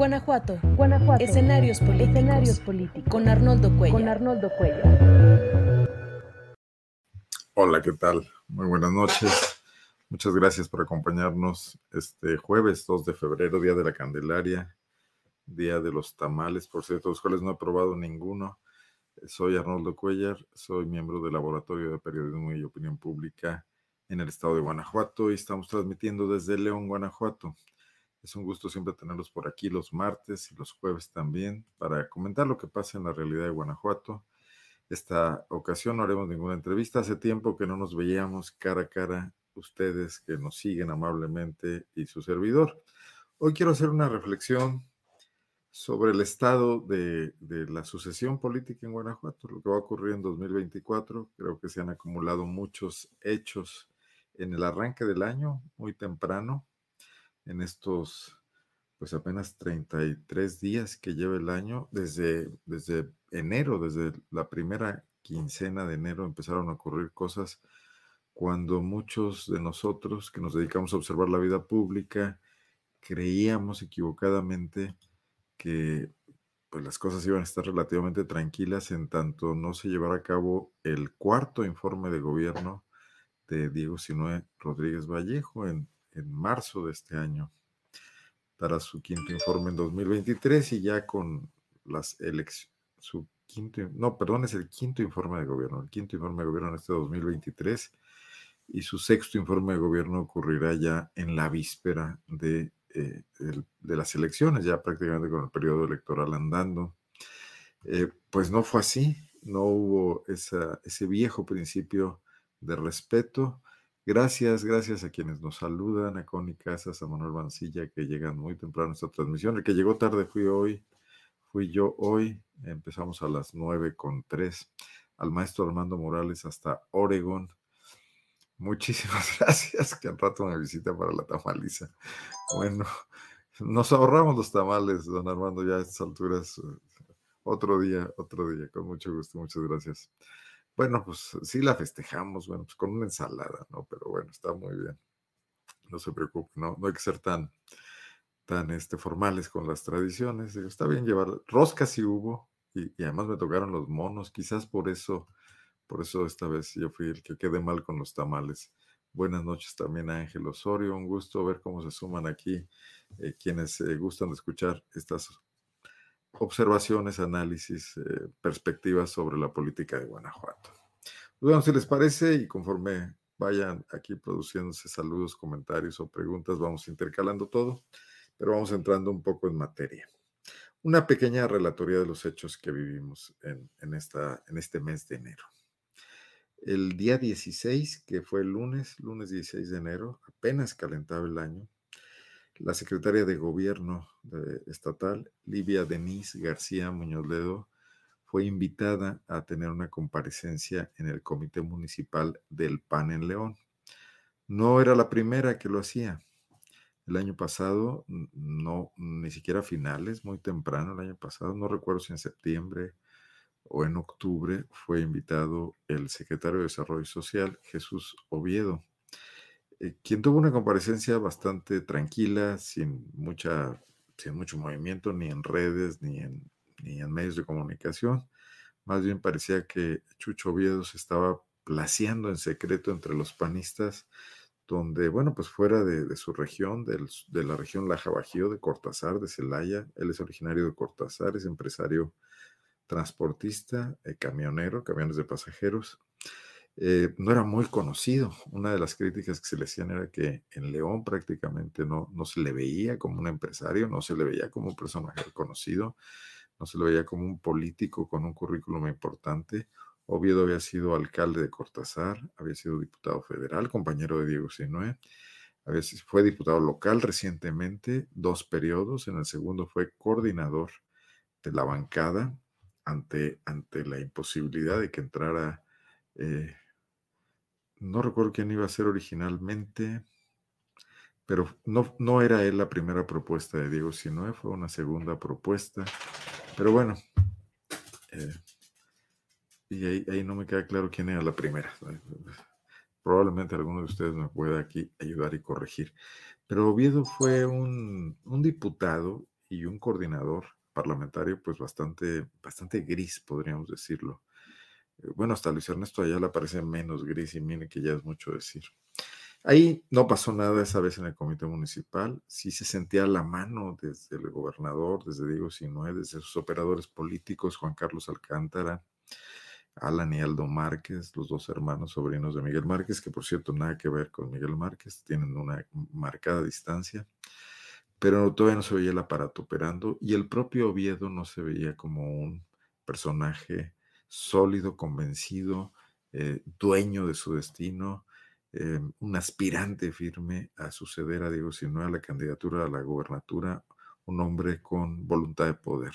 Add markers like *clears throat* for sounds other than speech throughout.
Guanajuato. Guanajuato. Escenarios políticos. Escenarios políticos. Con Arnoldo Cuellar. Con Arnoldo Cuellar. Hola, ¿qué tal? Muy buenas noches. Muchas gracias por acompañarnos este jueves 2 de febrero, Día de la Candelaria, Día de los Tamales, por cierto, los cuales no he probado ninguno. Soy Arnoldo Cuellar, soy miembro del Laboratorio de Periodismo y Opinión Pública en el estado de Guanajuato y estamos transmitiendo desde León, Guanajuato. Es un gusto siempre tenerlos por aquí los martes y los jueves también para comentar lo que pasa en la realidad de Guanajuato. Esta ocasión no haremos ninguna entrevista. Hace tiempo que no nos veíamos cara a cara ustedes que nos siguen amablemente y su servidor. Hoy quiero hacer una reflexión sobre el estado de, la sucesión política en Guanajuato, lo que va a ocurrir en 2024. Creo que se han acumulado muchos hechos en el arranque del año, muy temprano, en estos, pues apenas 33 días que lleva el año, desde, desde enero, desde la primera quincena de enero empezaron a ocurrir cosas cuando muchos de nosotros que nos dedicamos a observar la vida pública creíamos equivocadamente que pues las cosas iban a estar relativamente tranquilas en tanto no se llevara a cabo el cuarto informe de gobierno de Diego Sinue Rodríguez Vallejo en, en marzo de este año. Dará su quinto informe en 2023 y ya con las elecciones, su quinto, no, perdón, es el quinto informe de gobierno, el quinto informe de gobierno en este 2023 y su sexto informe de gobierno ocurrirá ya en la víspera de, eh, de las elecciones, ya prácticamente con el periodo electoral andando. Eh, pues no fue así, no hubo esa, ese viejo principio de respeto. Gracias, gracias a quienes nos saludan, a Connie Casas, a Manuel Mancilla, que llegan muy temprano a esta transmisión. El que llegó tarde fui hoy, fui yo hoy. Empezamos a las nueve con tres. Al maestro Armando Morales hasta Oregón. Muchísimas *laughs* gracias, que al rato me visita para la tamaliza. Bueno, nos ahorramos los tamales, don Armando, ya a estas alturas. Otro día, otro día, con mucho gusto, muchas gracias. Bueno, pues sí la festejamos, bueno, pues con una ensalada, ¿no? Pero bueno, está muy bien. No se preocupe, no, no hay que ser tan, tan este, formales con las tradiciones. está bien llevar, roscas sí hubo, y, además me tocaron los monos, quizás por eso, por eso esta vez yo fui el que quedé mal con los tamales. Buenas noches también a Ángel Osorio, un gusto ver cómo se suman aquí eh, quienes eh, gustan de escuchar estas observaciones, análisis, eh, perspectivas sobre la política de Guanajuato. Pues bueno, si les parece, y conforme vayan aquí produciéndose saludos, comentarios o preguntas, vamos intercalando todo, pero vamos entrando un poco en materia. Una pequeña relatoría de los hechos que vivimos en, en, esta, en este mes de enero. El día 16, que fue el lunes, lunes 16 de enero, apenas calentaba el año, la secretaria de Gobierno estatal, Livia Denise García Muñoz Ledo, fue invitada a tener una comparecencia en el Comité Municipal del PAN en León. No era la primera que lo hacía. El año pasado, no, ni siquiera a finales, muy temprano el año pasado, no recuerdo si en septiembre o en octubre, fue invitado el secretario de Desarrollo Social, Jesús Oviedo. Eh, quien tuvo una comparecencia bastante tranquila, sin, mucha, sin mucho movimiento, ni en redes, ni en, ni en medios de comunicación. Más bien parecía que Chucho Oviedo se estaba placeando en secreto entre los panistas, donde, bueno, pues fuera de, su región, de la región Laja Bajío, de Cortázar, de Celaya, él es originario de Cortázar, es empresario transportista, eh, camionero, camiones de pasajeros, eh, no era muy conocido. Una de las críticas que se le hacían era que en León prácticamente no, no se le veía como un empresario, no se le veía como un personaje conocido, no se le veía como un político con un currículum importante. Oviedo había sido alcalde de Cortázar, había sido diputado federal, compañero de Diego Sinue, fue diputado local recientemente, dos periodos, en el segundo fue coordinador de la bancada ante, ante la imposibilidad de que entrara eh, no recuerdo quién iba a ser originalmente, pero no, no era él la primera propuesta de Diego Sinoe, fue una segunda propuesta. Pero bueno, eh, y ahí, no me queda claro quién era la primera. Probablemente alguno de ustedes me pueda aquí ayudar y corregir. Pero Oviedo fue un, un diputado y un coordinador parlamentario pues bastante, bastante gris, podríamos decirlo. Bueno, hasta Luis Ernesto Ayala parece menos gris y mire que ya es mucho decir. Ahí no pasó nada esa vez en el comité municipal, sí se sentía la mano desde el gobernador, desde Diego Sinoé, desde sus operadores políticos, Juan Carlos Alcántara, Alan y Aldo Márquez, los dos hermanos sobrinos de Miguel Márquez, que por cierto nada que ver con Miguel Márquez, tienen una marcada distancia, pero todavía no se veía el aparato operando y el propio Oviedo no se veía como un personaje sólido, convencido, eh, dueño de su destino, eh, un aspirante firme a suceder a Diego Sinoé a la candidatura a la gobernatura, un hombre con voluntad de poder.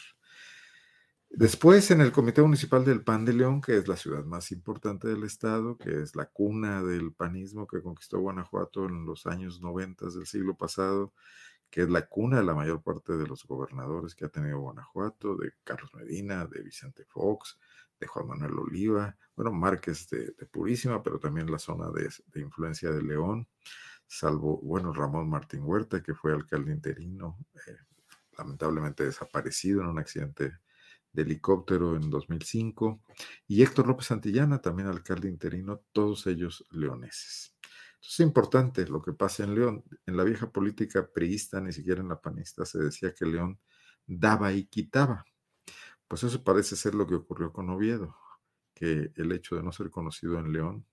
Después, en el Comité Municipal del Pan de León, que es la ciudad más importante del estado, que es la cuna del panismo que conquistó Guanajuato en los años 90 del siglo pasado, que es la cuna de la mayor parte de los gobernadores que ha tenido Guanajuato, de Carlos Medina, de Vicente Fox, de Juan Manuel Oliva, bueno, Márquez de, Purísima, pero también la zona de, influencia de León, salvo, bueno, Ramón Martín Huerta, que fue alcalde interino, eh, lamentablemente desaparecido en un accidente de helicóptero en 2005, y Héctor López Santillana, también alcalde interino, todos ellos leoneses. Entonces es importante lo que pasa en León. En la vieja política priista, ni siquiera en la panista, se decía que León daba y quitaba. Pues eso parece ser lo que ocurrió con Oviedo, que el hecho de no ser conocido en León,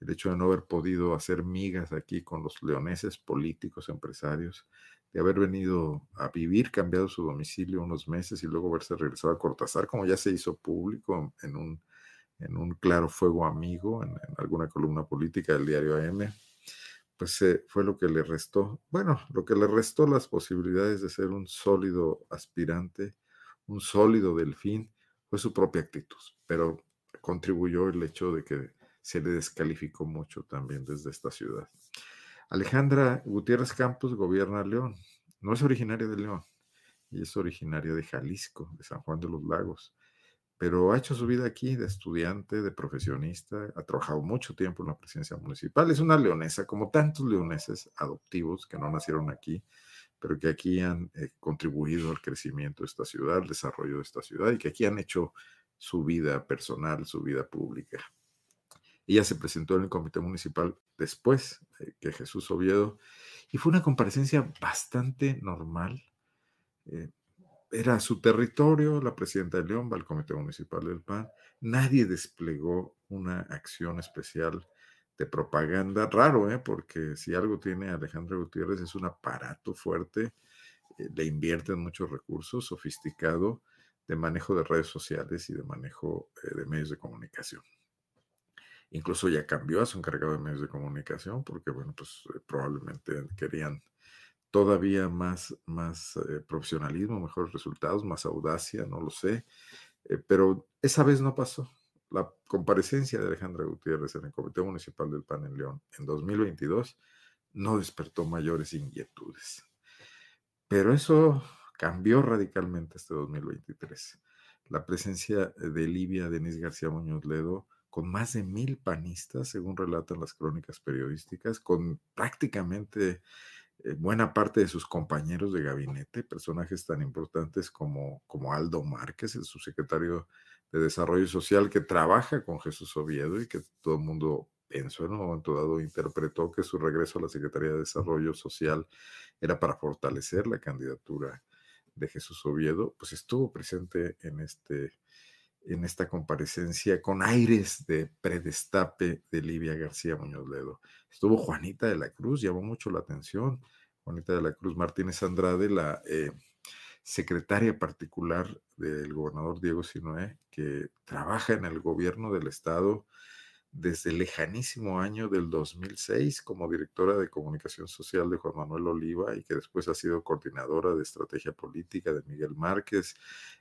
el hecho de no haber podido hacer migas aquí con los leoneses políticos, empresarios, de haber venido a vivir, cambiado su domicilio unos meses y luego verse regresado a Cortázar, como ya se hizo público en un, en un claro fuego amigo, en, alguna columna política del diario AM, pues eh, fue lo que le restó, bueno, lo que le restó las posibilidades de ser un sólido aspirante, un sólido delfín, fue su propia actitud, pero contribuyó el hecho de que se le descalificó mucho también desde esta ciudad. Alejandra Gutiérrez Campos gobierna León. No es originaria de León, y es originaria de Jalisco, de San Juan de los Lagos. Pero ha hecho su vida aquí de estudiante, de profesionista, ha trabajado mucho tiempo en la presidencia municipal. Es una leonesa, como tantos leoneses adoptivos que no nacieron aquí, pero que aquí han eh, contribuido al crecimiento de esta ciudad, al desarrollo de esta ciudad y que aquí han hecho su vida personal, su vida pública. Ella se presentó en el comité municipal después que Jesús Oviedo y fue una comparecencia bastante normal. Eh, era su territorio, la presidenta de León va al comité municipal del PAN. Nadie desplegó una acción especial de propaganda. Raro, ¿eh? porque si algo tiene Alejandra Gutiérrez es un aparato fuerte, eh, le invierten muchos recursos, sofisticado, de manejo de redes sociales y de manejo eh, de medios de comunicación. Incluso ya cambió a su encargado de medios de comunicación porque, bueno, pues eh, probablemente querían todavía más, más eh, profesionalismo, mejores resultados, más audacia, no lo sé. Pero esa vez no pasó. La comparecencia de Alejandra Gutiérrez en el Comité Municipal del PAN en León en 2022 no despertó mayores inquietudes. Pero eso cambió radicalmente este 2023. La presencia de Livia Denise García Muñoz Ledo con más de mil panistas, según relatan las crónicas periodísticas, con prácticamente eh, buena parte de sus compañeros de gabinete, personajes tan importantes como, como Aldo Márquez, el subsecretario de Desarrollo Social, que trabaja con Jesús Oviedo y que todo el mundo pensó en un momento dado, interpretó que su regreso a la Secretaría de Desarrollo Social era para fortalecer la candidatura de Jesús Oviedo, pues estuvo presente en este en esta comparecencia con aires de predestape de Livia García Muñoz Ledo. Estuvo Juanita de la Cruz, llamó mucho la atención. Juanita de la Cruz Martínez Andrade, la eh, secretaria particular del gobernador Diego Sinoé, que trabaja en el gobierno del estado desde el lejanísimo año del 2006 como directora de comunicación social de Juan Manuel Oliva y que después ha sido coordinadora de estrategia política de Miguel Márquez,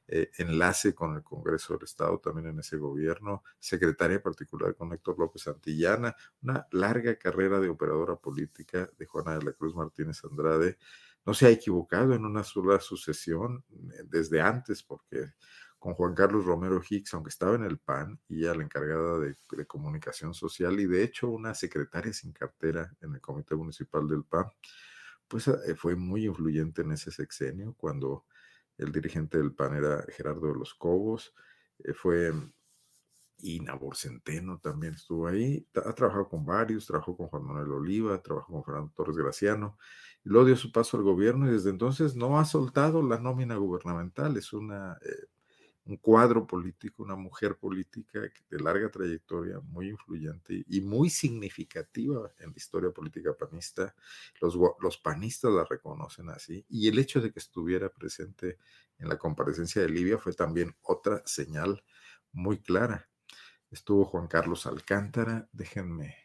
eh, enlace con el Congreso del Estado también en ese gobierno, secretaria particular con Héctor López Santillana, una larga carrera de operadora política de Juana de la Cruz Martínez Andrade. No se ha equivocado en una sola sucesión eh, desde antes porque con Juan Carlos Romero Hicks, aunque estaba en el PAN, y ella la encargada de, comunicación social y de hecho una secretaria sin cartera en el Comité Municipal del PAN, pues eh, fue muy influyente en ese sexenio cuando el dirigente del PAN era Gerardo de los Cobos, eh, fue y Nabor Centeno también estuvo ahí. Ha trabajado con varios, trabajó con Juan Manuel Oliva, trabajó con Fernando Torres Graciano, y luego dio su paso al gobierno y desde entonces no ha soltado la nómina gubernamental. Es una, eh, un cuadro político, una mujer política de larga trayectoria, muy influyente y muy significativa en la historia política panista. Los, los panistas la reconocen así. Y el hecho de que estuviera presente en la comparecencia de Libia fue también otra señal muy clara Estuvo Juan Carlos Alcántara. Déjenme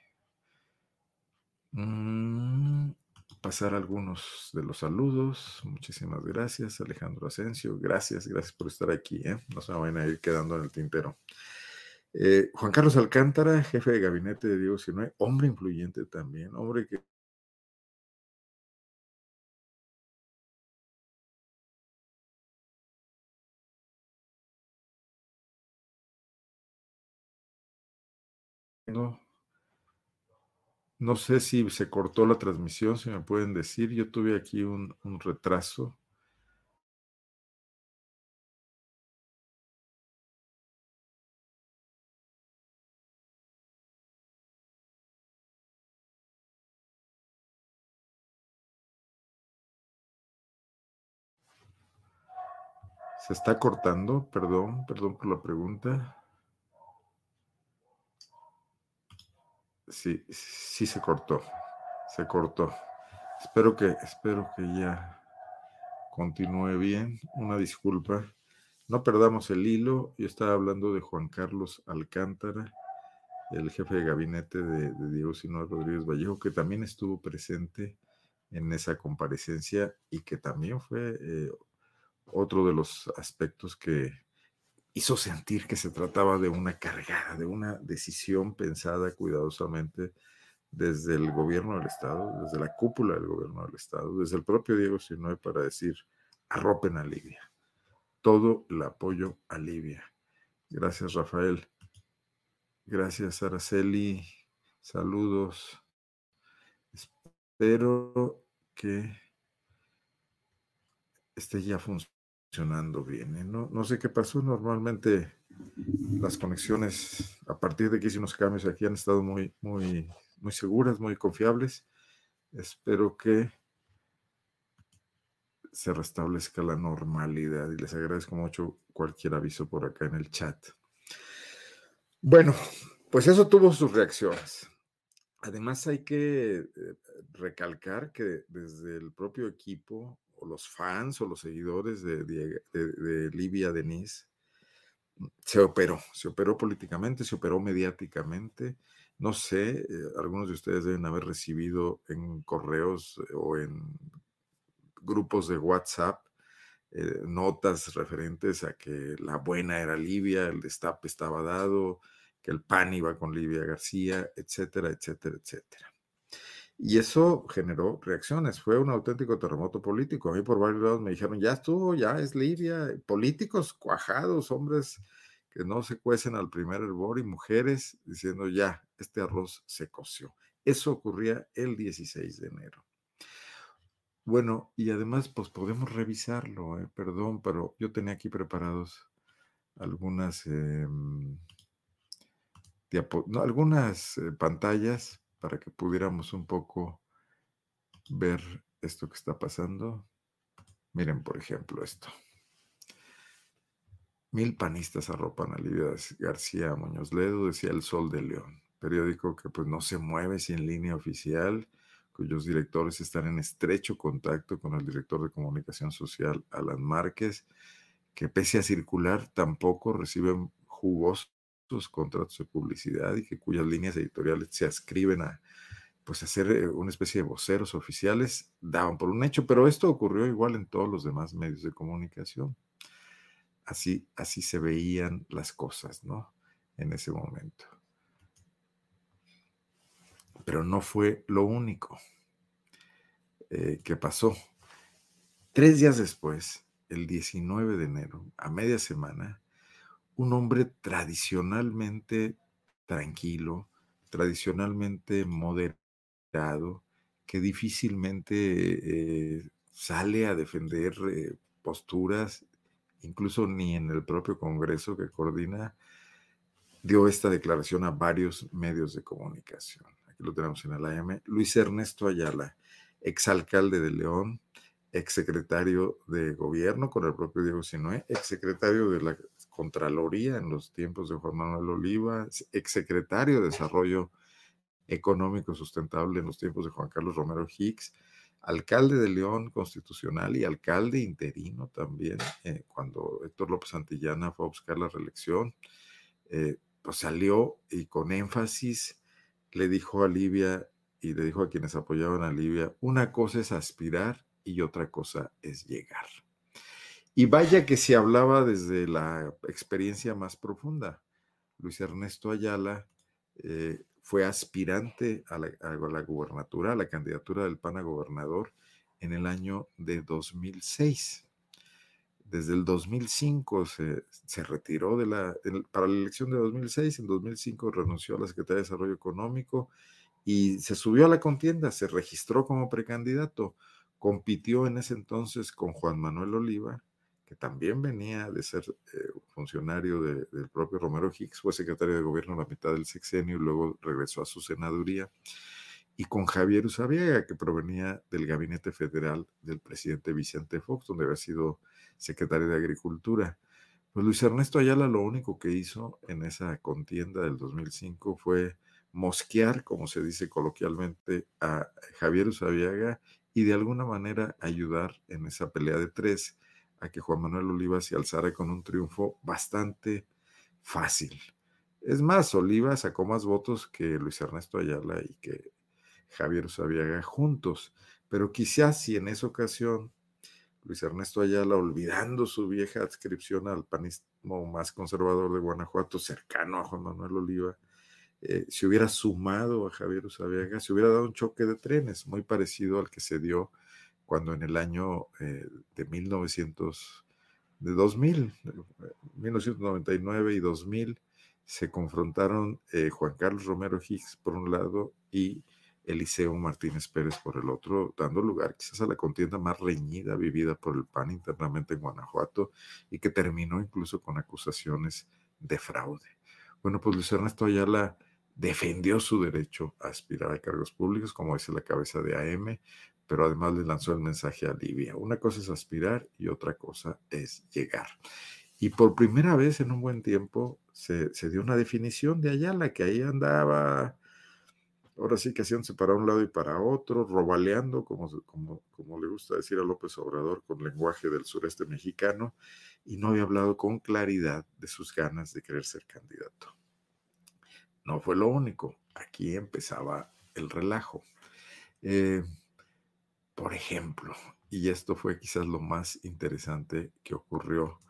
mm, pasar algunos de los saludos. Muchísimas gracias, Alejandro Asensio. Gracias, gracias por estar aquí. ¿eh? No se van a ir quedando en el tintero. Eh, Juan Carlos Alcántara, jefe de gabinete de Diego Sinue, hombre influyente también, hombre que No, no sé si se cortó la transmisión, si me pueden decir. Yo tuve aquí un, un retraso. Se está cortando, perdón, perdón por la pregunta. Sí, sí se cortó. Se cortó. Espero que, espero que ya continúe bien. Una disculpa. No perdamos el hilo. Yo estaba hablando de Juan Carlos Alcántara, el jefe de gabinete de, Diego Sinóa Rodríguez Vallejo, que también estuvo presente en esa comparecencia y que también fue eh, otro de los aspectos que hizo sentir que se trataba de una cargada, de una decisión pensada cuidadosamente desde el gobierno del Estado, desde la cúpula del gobierno del Estado, desde el propio Diego Sinoe para decir, arropen a Libia. Todo el apoyo a Libia. Gracias, Rafael. Gracias, Araceli. Saludos. Espero que esté ya funcionando funcionando bien. ¿eh? No, no sé qué pasó. Normalmente las conexiones, a partir de que hice unos cambios aquí, han estado muy, muy, muy seguras, muy confiables. Espero que se restablezca la normalidad y les agradezco mucho cualquier aviso por acá en el chat. Bueno, pues eso tuvo sus reacciones. Además hay que eh, recalcar que desde el propio equipo los fans o los seguidores de, de, Livia Denise, se operó, se operó políticamente, se operó mediáticamente. No sé, eh, algunos de ustedes deben haber recibido en correos eh, o en grupos de WhatsApp eh, notas referentes a que la buena era Livia, el destape estaba dado, que el pan iba con Livia García, etcétera, etcétera, etcétera. Y eso generó reacciones, fue un auténtico terremoto político. A mí por varios lados me dijeron, ya estuvo, ya es Libia, políticos cuajados, hombres que no se cuecen al primer hervor y mujeres diciendo, ya, este arroz se coció. Eso ocurría el 16 de enero. Bueno, y además, pues podemos revisarlo, eh, perdón, pero yo tenía aquí preparados algunas, em, algunas eh, pantallas para que pudiéramos un poco ver esto que está pasando. Miren, por ejemplo, esto. Mil panistas arropan a Lidia García Muñoz Ledo, decía El Sol de León, periódico que pues no se mueve sin línea oficial, cuyos directores están en estrecho contacto con el director de comunicación social, Alan Márquez, que pese a circular tampoco reciben jugosos contratos de publicidad y que cuyas líneas editoriales se ascriben a pues hacer eh, una especie de voceros oficiales, daban por un hecho, pero esto ocurrió igual en todos los demás medios de comunicación. Así, así se veían las cosas, ¿no? En ese momento. Pero no fue lo único eh, que pasó. Tres días después, el 19 de enero, a media semana, un hombre tradicionalmente tranquilo, tradicionalmente moderado, que difícilmente eh, sale a defender eh, posturas, incluso ni en el propio Congreso que coordina, dio esta declaración a varios medios de comunicación. Aquí lo tenemos en el AM. Luis Ernesto Ayala, exalcalde de León, exsecretario de gobierno con el propio Diego Sinue, exsecretario de la Contraloría en los tiempos de Juan Manuel Oliva, exsecretario de Desarrollo Económico Sustentable en los tiempos de Juan Carlos Romero Hicks, alcalde de León constitucional y alcalde interino también, eh, cuando Héctor López Santillana fue a buscar la reelección, eh, pues salió y con énfasis le dijo a Libia y le dijo a quienes apoyaban a Libia, una cosa es aspirar y otra cosa es llegar. Y vaya que se hablaba desde la experiencia más profunda. Luis Ernesto Ayala eh, fue aspirante a la, a gubernatura, a la candidatura del PAN a gobernador en el año de 2006. Desde el 2005 se, se retiró de la, para la elección de 2006, en 2005 renunció a la Secretaría de Desarrollo Económico y se subió a la contienda, se registró como precandidato, compitió en ese entonces con Juan Manuel Oliva, que también venía de ser eh, funcionario de, del propio Romero Hicks, fue secretario de gobierno la mitad del sexenio y luego regresó a su senaduría, y con Javier Usabiaga, que provenía del gabinete federal del presidente Vicente Fox, donde había sido secretario de Agricultura. Pues Luis Ernesto Ayala lo único que hizo en esa contienda del 2005 fue mosquear, como se dice coloquialmente, a Javier Usabiaga y de alguna manera ayudar en esa pelea de tres a que Juan Manuel Oliva se alzara con un triunfo bastante fácil. Es más, Oliva sacó más votos que Luis Ernesto Ayala y que Javier Usabiaga juntos, pero quizás si en esa ocasión Luis Ernesto Ayala, olvidando su vieja adscripción al panismo más conservador de Guanajuato, cercano a Juan Manuel Oliva, eh, se hubiera sumado a Javier Usabiaga, se hubiera dado un choque de trenes muy parecido al que se dio cuando en el año eh, de 1900, de 2000, 1999 y 2000, se confrontaron eh, Juan Carlos Romero Hicks por un lado y Eliseo Martínez Pérez por el otro, dando lugar quizás a la contienda más reñida vivida por el PAN internamente en Guanajuato y que terminó incluso con acusaciones de fraude. Bueno, pues Luis Ernesto Ayala defendió su derecho a aspirar a cargos públicos, como dice la cabeza de AM, pero además le lanzó el mensaje a Libia. Una cosa es aspirar y otra cosa es llegar. Y por primera vez en un buen tiempo se, dio una definición de Ayala, que ahí andaba, ahora sí que haciéndose para un lado y para otro, robaleando, como, como, como le gusta decir a López Obrador, con lenguaje del sureste mexicano, y no había hablado con claridad de sus ganas de querer ser candidato. No fue lo único, aquí empezaba el relajo. Eh, por ejemplo, y esto fue quizás lo más interesante que ocurrió,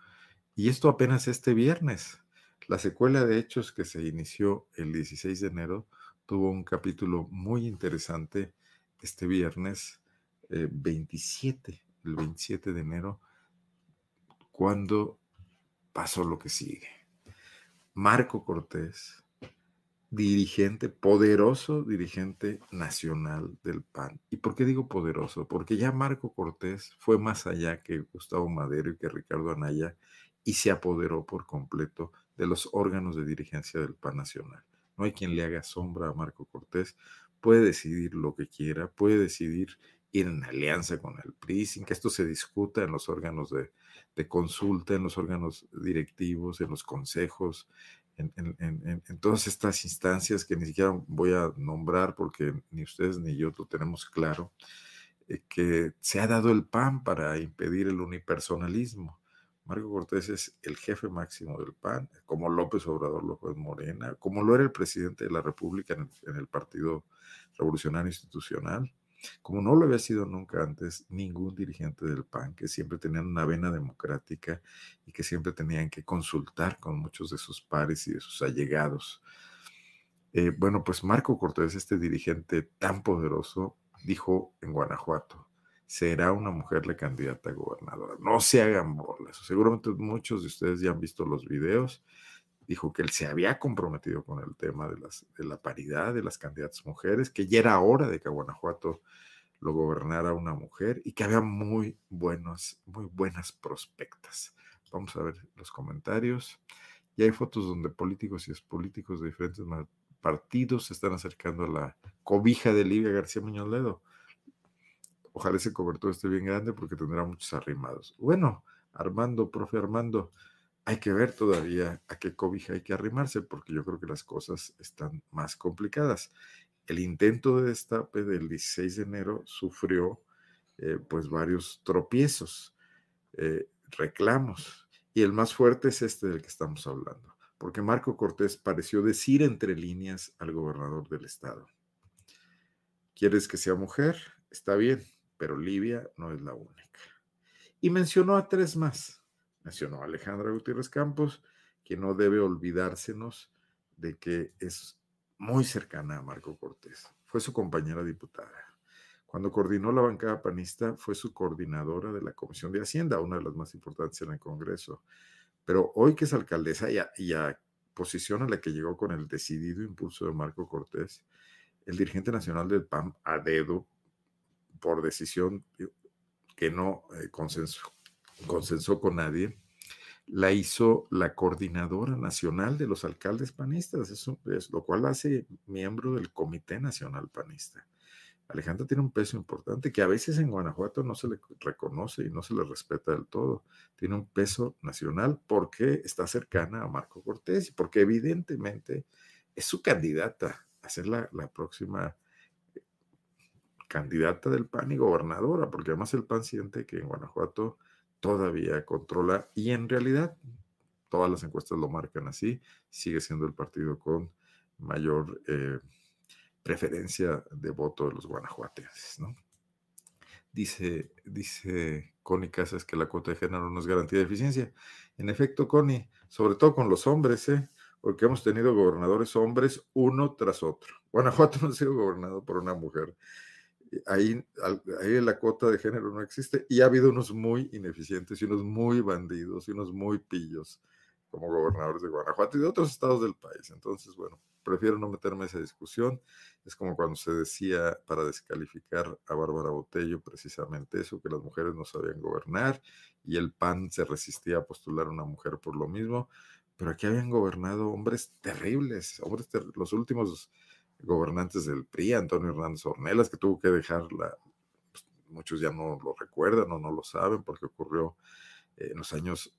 y esto apenas este viernes, la secuela de hechos que se inició el 16 de enero tuvo un capítulo muy interesante este viernes 27, eh, el 27 de enero, cuando pasó lo que sigue. Marco Cortés dirigente, poderoso dirigente nacional del PAN. ¿Y por qué digo poderoso? Porque ya Marco Cortés fue más allá que Gustavo Madero y que Ricardo Anaya y se apoderó por completo de los órganos de dirigencia del PAN nacional. No hay quien le haga sombra a Marco Cortés, puede decidir lo que quiera, puede decidir ir en alianza con el PRI, sin que esto se discuta en los órganos de, de consulta, en los órganos directivos, en los consejos, en, todas estas instancias que ni siquiera voy a nombrar porque ni ustedes ni yo lo tenemos claro, eh, que se ha dado el PAN para impedir el unipersonalismo. Marco Cortés es el jefe máximo del PAN, como López Obrador lo fue en Morena, como lo era el presidente de la República en el Partido Revolucionario Institucional como no lo había sido nunca antes ningún dirigente del PAN, que siempre tenían una vena democrática y que siempre tenían que consultar con muchos de sus pares y de sus allegados. Eh, bueno, pues Marco Cortés, este dirigente tan poderoso, dijo en Guanajuato, será una mujer la candidata a gobernadora. No se hagan bolas. Seguramente muchos de ustedes ya han visto los videos dijo que él se había comprometido con el tema de, las, de la paridad de las candidatas mujeres, que ya era hora de que Guanajuato lo gobernara una mujer y que había muy buenas, muy buenas prospectas. Vamos a ver los comentarios. Y hay fotos donde políticos y expolíticos de diferentes partidos se están acercando a la cobija de Livia García Muñoz Ledo. Ojalá ese cobertor esté bien grande porque tendrá muchos arrimados. Bueno, Armando, profe Armando, hay que ver todavía a qué cobija hay que arrimarse porque yo creo que las cosas están más complicadas. El intento de destape del 16 de enero sufrió eh, pues varios tropiezos, eh, reclamos, y el más fuerte es este del que estamos hablando, porque Marco Cortés pareció decir entre líneas al gobernador del estado, ¿quieres que sea mujer? Está bien, pero Livia no es la única. Y mencionó a tres más. Mencionó a Alejandra Gutiérrez Campos, que no debe olvidársenos de que es muy cercana a Marco Cortés. Fue su compañera diputada. Cuando coordinó la bancada panista, fue su coordinadora de la Comisión de Hacienda, una de las más importantes en el Congreso. Pero hoy que es alcaldesa y a, posición a la que llegó con el decidido impulso de Marco Cortés, el dirigente nacional del PAN, a dedo, por decisión que no eh, consensó con nadie, la hizo la coordinadora nacional de los alcaldes panistas, eso es lo cual hace miembro del Comité Nacional Panista. Alejandra tiene un peso importante que a veces en Guanajuato no se le reconoce y no se le respeta del todo. Tiene un peso nacional porque está cercana a Marco Cortés y porque evidentemente es su candidata a ser la, la próxima eh, candidata del PAN y gobernadora, porque además el PAN siente que en Guanajuato todavía controla y en realidad todas las encuestas lo marcan así, sigue siendo el partido con mayor eh, preferencia de voto de los guanajuatenses, ¿no? Dice, dice Connie Casas que la cuota de género no es garantía de eficiencia. En efecto, Connie, sobre todo con los hombres, ¿eh? porque hemos tenido gobernadores hombres uno tras otro. Guanajuato *laughs* no ha sido gobernado por una mujer ahí, ahí la cuota de género no existe y ha habido unos muy ineficientes y unos muy bandidos y unos muy pillos como gobernadores de Guanajuato y de otros estados del país. Entonces, bueno, prefiero no meterme en esa discusión. Es como cuando se decía para descalificar a Bárbara Botello precisamente eso, que las mujeres no sabían gobernar y el PAN se resistía a postular a una mujer por lo mismo. Pero aquí habían gobernado hombres terribles, hombres los últimos gobernantes del PRI, Antonio Hernández Ornelas, que tuvo que dejarla, pues, muchos ya no lo recuerdan o no lo saben porque ocurrió en los años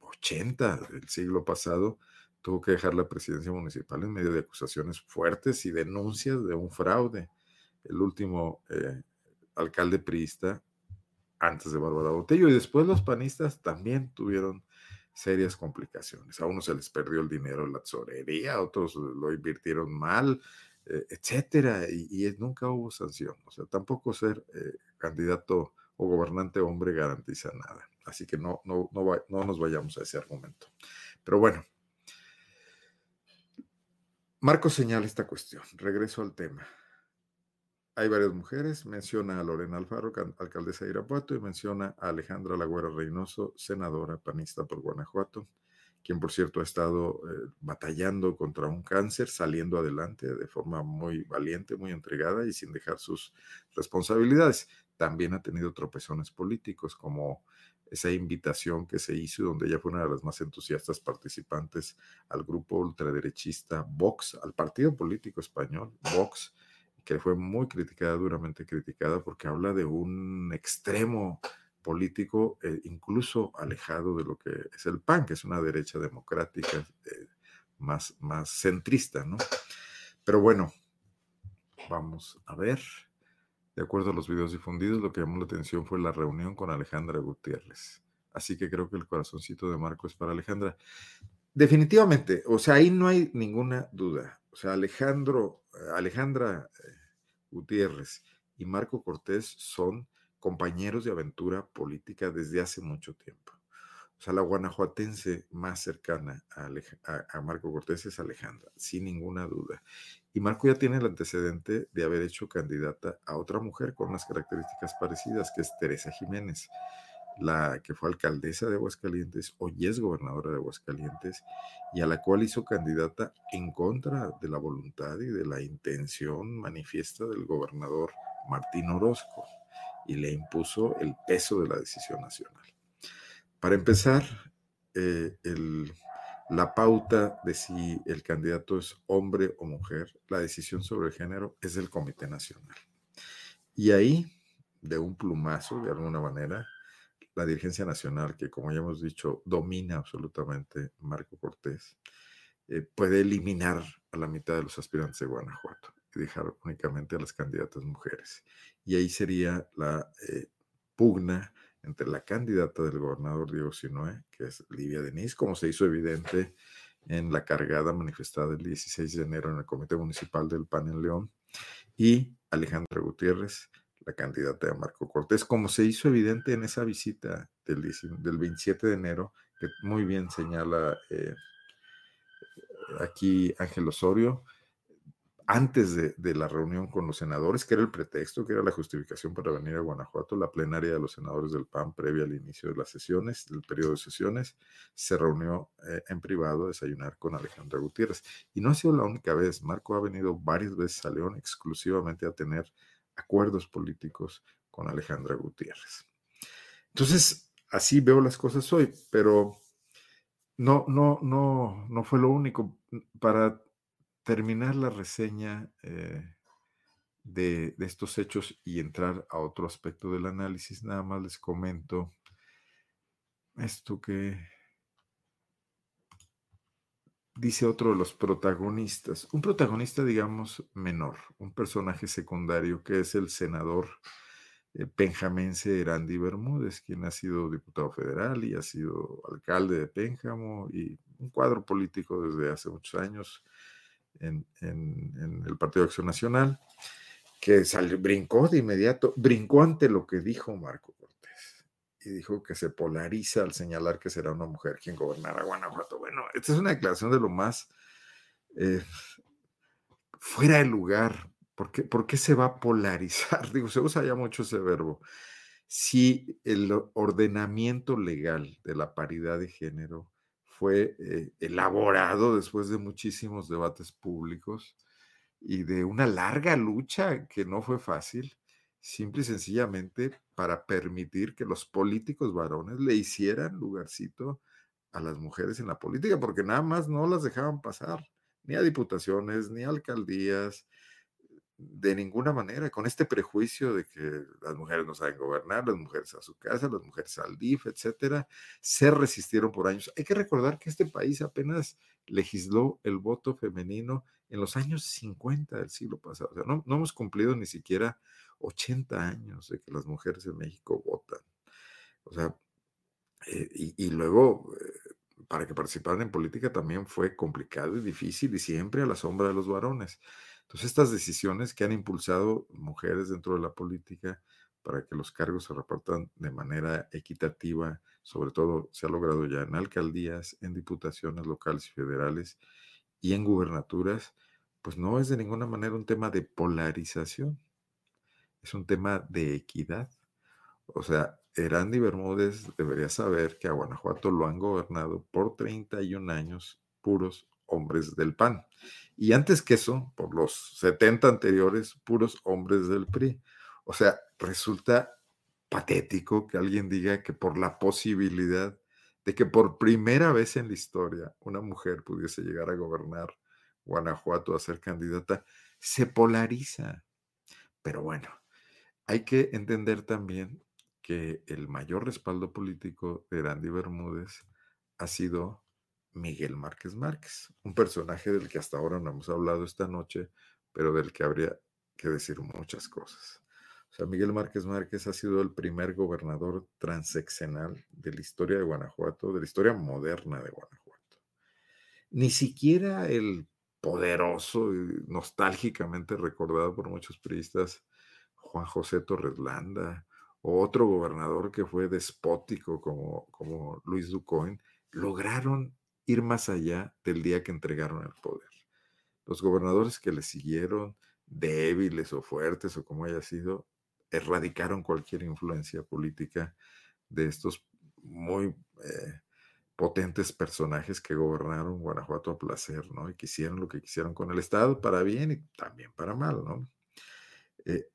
80 eh, del siglo pasado, tuvo que dejar la presidencia municipal en medio de acusaciones fuertes y denuncias de un fraude. El último eh, alcalde priista antes de Bárbara Botello y después los panistas también tuvieron serias complicaciones. A unos se les perdió el dinero en la tesorería, a otros lo invirtieron mal, eh, etcétera, y, nunca hubo sanción. O sea, tampoco ser eh, candidato o gobernante hombre garantiza nada. Así que no, no, no, no nos vayamos a ese argumento. Pero bueno, Marco señala esta cuestión. Regreso al tema. Hay varias mujeres, menciona a Lorena Alfaro, alcaldesa de Irapuato, y menciona a Alejandra Lagüera Reynoso, senadora panista por Guanajuato, quien por cierto ha estado eh, batallando contra un cáncer, saliendo adelante de forma muy valiente, muy entregada y sin dejar sus responsabilidades. También ha tenido tropezones políticos, como esa invitación que se hizo, donde ella fue una de las más entusiastas participantes al grupo ultraderechista Vox, al partido político español Vox, que fue muy criticada, duramente criticada, porque habla de un extremo político eh, incluso alejado de lo que es el PAN, que es una derecha democrática eh, más, más centrista, ¿no? Pero bueno, vamos a ver. De acuerdo a los videos difundidos, lo que llamó la atención fue la reunión con Alejandra Gutiérrez. Así que creo que el corazoncito de Marco es para Alejandra. Definitivamente, o sea, ahí no hay ninguna duda. O sea, Alejandro, Alejandra eh, Gutiérrez y Marco Cortés son compañeros de aventura política desde hace mucho tiempo. O sea, la guanajuatense más cercana a, Marco Cortés es Alejandra, sin ninguna duda. Y Marco ya tiene el antecedente de haber hecho candidata a otra mujer con unas características parecidas, que es Teresa Jiménez la que fue alcaldesa de Aguascalientes, hoy es gobernadora de Aguascalientes, y a la cual hizo candidata en contra de la voluntad y de la intención manifiesta del gobernador Martín Orozco y le impuso el peso de la decisión nacional. Para empezar, eh, la pauta de si el candidato es hombre o mujer, la decisión sobre el género es del Comité Nacional. Y ahí, de un plumazo, de alguna manera, la dirigencia nacional, que como ya hemos dicho, domina absolutamente Marco Cortés, eh, puede eliminar a la mitad de los aspirantes de Guanajuato y dejar únicamente a las candidatas mujeres. Y ahí sería la eh, pugna entre la candidata del gobernador Diego Sinoé, que es Livia Denis, como se hizo evidente en la cargada manifestada el 16 de enero en el Comité Municipal del PAN en León, y Alejandra Gutiérrez, la candidata de Marco Cortés, como se hizo evidente en esa visita del, del 27 de enero, que muy bien señala eh, aquí Ángel Osorio, antes de, la reunión con los senadores, que era el pretexto, que era la justificación para venir a Guanajuato, la plenaria de los senadores del PAN previa al inicio de las sesiones, del periodo de sesiones, se reunió eh, en privado a desayunar con Alejandra Gutiérrez. Y no ha sido la única vez, Marco ha venido varias veces a León exclusivamente a tener acuerdos políticos con Alejandra Gutiérrez. Entonces, así veo las cosas hoy, pero no, no, no, no fue lo único. Para terminar la reseña eh, de, de, estos hechos y entrar a otro aspecto del análisis, nada más les comento esto que dice otro de los protagonistas, un protagonista, digamos, menor, un personaje secundario que es el senador eh, penjamense Bermúdez, quien ha sido diputado federal y ha sido alcalde de Pénjamo y un cuadro político desde hace muchos años en, el Partido de Acción Nacional, que salió, brincó de inmediato, brincó ante lo que dijo Marco y dijo que se polariza al señalar que será una mujer quien gobernará Guanajuato. Bueno, esta es una declaración de lo más eh, fuera de lugar. ¿Por qué, ¿Por qué se va a polarizar? *laughs* Digo, se usa ya mucho ese verbo. Si el ordenamiento legal de la paridad de género fue eh, elaborado después de muchísimos debates públicos y de una larga lucha que no fue fácil, simple y sencillamente para permitir que los políticos varones le hicieran lugarcito a las mujeres en la política, porque nada más no las dejaban pasar, ni a diputaciones, ni a alcaldías, de ninguna manera, con este prejuicio de que las mujeres no saben gobernar, las mujeres a su casa, las mujeres al DIF, etcétera, se resistieron por años. Hay que recordar que este país apenas legisló el voto femenino en los años 50 del siglo pasado. O sea, no, no hemos cumplido ni siquiera 80 años de que las mujeres en México votan. O sea, eh, y, luego, eh, para que participaran en política también fue complicado y difícil y siempre a la sombra de los varones. Entonces, estas decisiones que han impulsado mujeres dentro de la política para que los cargos se repartan de manera equitativa, sobre todo se ha logrado ya en alcaldías, en diputaciones locales y federales y en gubernaturas, pues no es de ninguna manera un tema de polarización, es un tema de equidad. O sea, Erandi Bermúdez debería saber que a Guanajuato lo han gobernado por 31 años puros hombres del PAN. Y antes que eso, por los 70 anteriores, puros hombres del PRI. O sea, resulta patético que alguien diga que por la posibilidad de que por primera vez en la historia una mujer pudiese llegar a gobernar Guanajuato, a ser candidata, se polariza. Pero bueno, hay que entender también que el mayor respaldo político de Randy Bermúdez ha sido Miguel Márquez Márquez, un personaje del que hasta ahora no hemos hablado esta noche, pero del que habría que decir muchas cosas. O sea, Miguel Márquez Márquez ha sido el primer gobernador transeccional de la historia de Guanajuato, de la historia moderna de Guanajuato. Ni siquiera el poderoso y nostálgicamente recordado por muchos periodistas Juan José Torres Landa, o otro gobernador que fue despótico como, como Luis Ducoin, lograron ir más allá del día que entregaron el poder. Los gobernadores que le siguieron, débiles o fuertes o como haya sido, erradicaron cualquier influencia política de estos muy eh, potentes personajes que gobernaron Guanajuato a placer, ¿no? Y que hicieron lo que quisieron con el Estado para bien y también para mal, ¿no? Eh,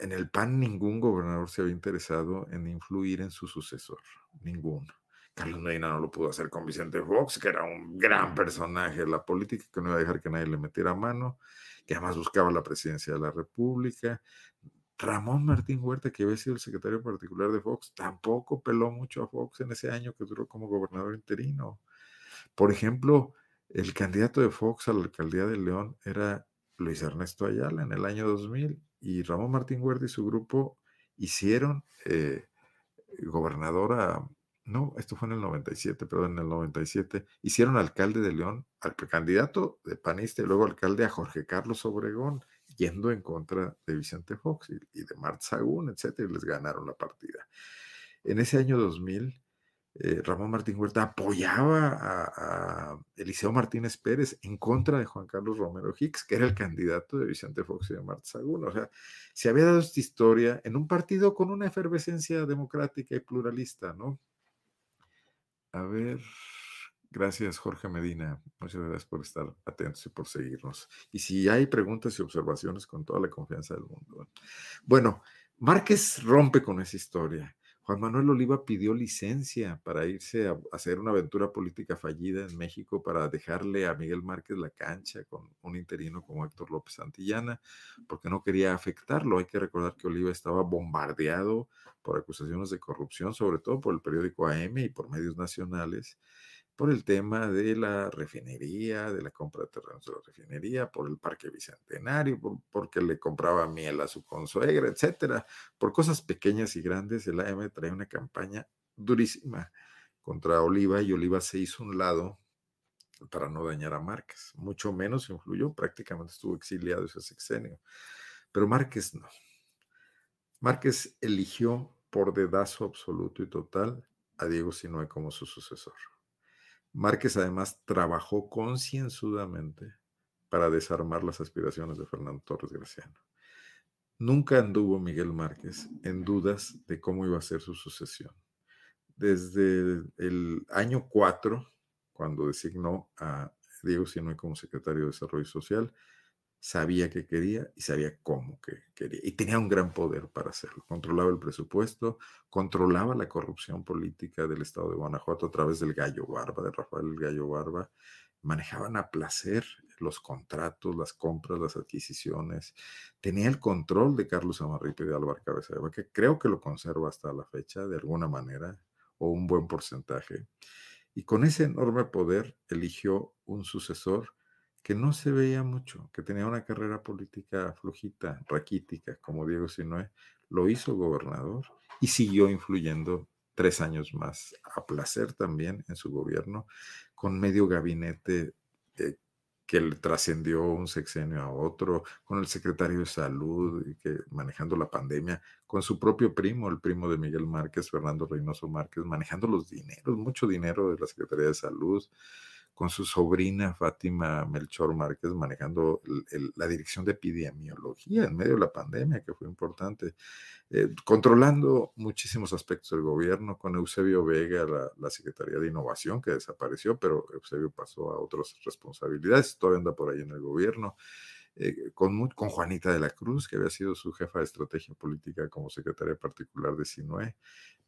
En el PAN ningún gobernador se había interesado en influir en su sucesor, ninguno. Carlos Medina no lo pudo hacer con Vicente Fox, que era un gran personaje de la política, que no iba a dejar que nadie le metiera mano, que además buscaba la presidencia de la República. Ramón Martín Huerta, que había sido el secretario particular de Fox, tampoco peló mucho a Fox en ese año que duró como gobernador interino. Por ejemplo, el candidato de Fox a la alcaldía de León era Luis Ernesto Ayala en el año 2000 y Ramón Martín Huerta y su grupo hicieron eh, gobernadora, no, esto fue en el 97, perdón, en el 97, hicieron alcalde de León al candidato de panista y luego alcalde a Jorge Carlos Obregón, yendo en contra de Vicente Fox y, de Mart Sagún, etcétera, y les ganaron la partida. En ese año 2000, eh, Ramón Martín Huerta apoyaba a, Eliseo Martínez Pérez en contra de Juan Carlos Romero Hicks, que era el candidato de Vicente Fox y de Marta Sagún. O sea, se había dado esta historia en un partido con una efervescencia democrática y pluralista, ¿no? A ver, gracias Jorge Medina, muchas gracias por estar atentos y por seguirnos. Y si hay preguntas y observaciones, con toda la confianza del mundo. Bueno, Márquez rompe con esa historia Juan Manuel Oliva pidió licencia para irse a hacer una aventura política fallida en México para dejarle a Miguel Márquez la cancha con un interino como Héctor López Santillana, porque no quería afectarlo. Hay que recordar que Oliva estaba bombardeado por acusaciones de corrupción, sobre todo por el periódico AM y por medios nacionales por el tema de la refinería, de la compra de terrenos de la refinería, por el parque bicentenario, porque le compraba miel a su consuegra, etcétera. Por cosas pequeñas y grandes, el AM trae una campaña durísima contra Oliva y Oliva se hizo un lado para no dañar a Márquez. Mucho menos influyó, prácticamente estuvo exiliado ese sexenio. Pero Márquez no. Márquez eligió por dedazo absoluto y total a Diego Sinoe como su sucesor. Márquez además trabajó concienzudamente para desarmar las aspiraciones de Fernando Torres Graciano. Nunca anduvo Miguel Márquez en dudas de cómo iba a ser su sucesión. Desde el año 4, cuando designó a Diego Sinoy como secretario de Desarrollo Social, sabía que quería y sabía cómo que quería. Y tenía un gran poder para hacerlo. Controlaba el presupuesto, controlaba la corrupción política del estado de Guanajuato a través del Gallo Barba, de Rafael Gallo Barba. Manejaban a placer los contratos, las compras, las adquisiciones. Tenía el control de Carlos Amarripe y de Álvaro Cabeza que creo que lo conserva hasta la fecha de alguna manera o un buen porcentaje. Y con ese enorme poder eligió un sucesor que no se veía mucho, que tenía una carrera política flojita, raquítica, como Diego Sinoé, lo hizo gobernador y siguió influyendo tres años más, a placer también en su gobierno, con medio gabinete eh, que le trascendió un sexenio a otro, con el secretario de salud, que, manejando la pandemia, con su propio primo, el primo de Miguel Márquez, Fernando Reynoso Márquez, manejando los dineros, mucho dinero de la Secretaría de Salud, con su sobrina Fátima Melchor Márquez manejando la dirección de epidemiología en medio de la pandemia, que fue importante, eh, controlando muchísimos aspectos del gobierno, con Eusebio Vega, la, Secretaría de Innovación, que desapareció, pero Eusebio pasó a otras responsabilidades, todavía anda por ahí en el gobierno. Eh, con, con, Juanita de la Cruz, que había sido su jefa de estrategia política como secretaria particular de Sinue,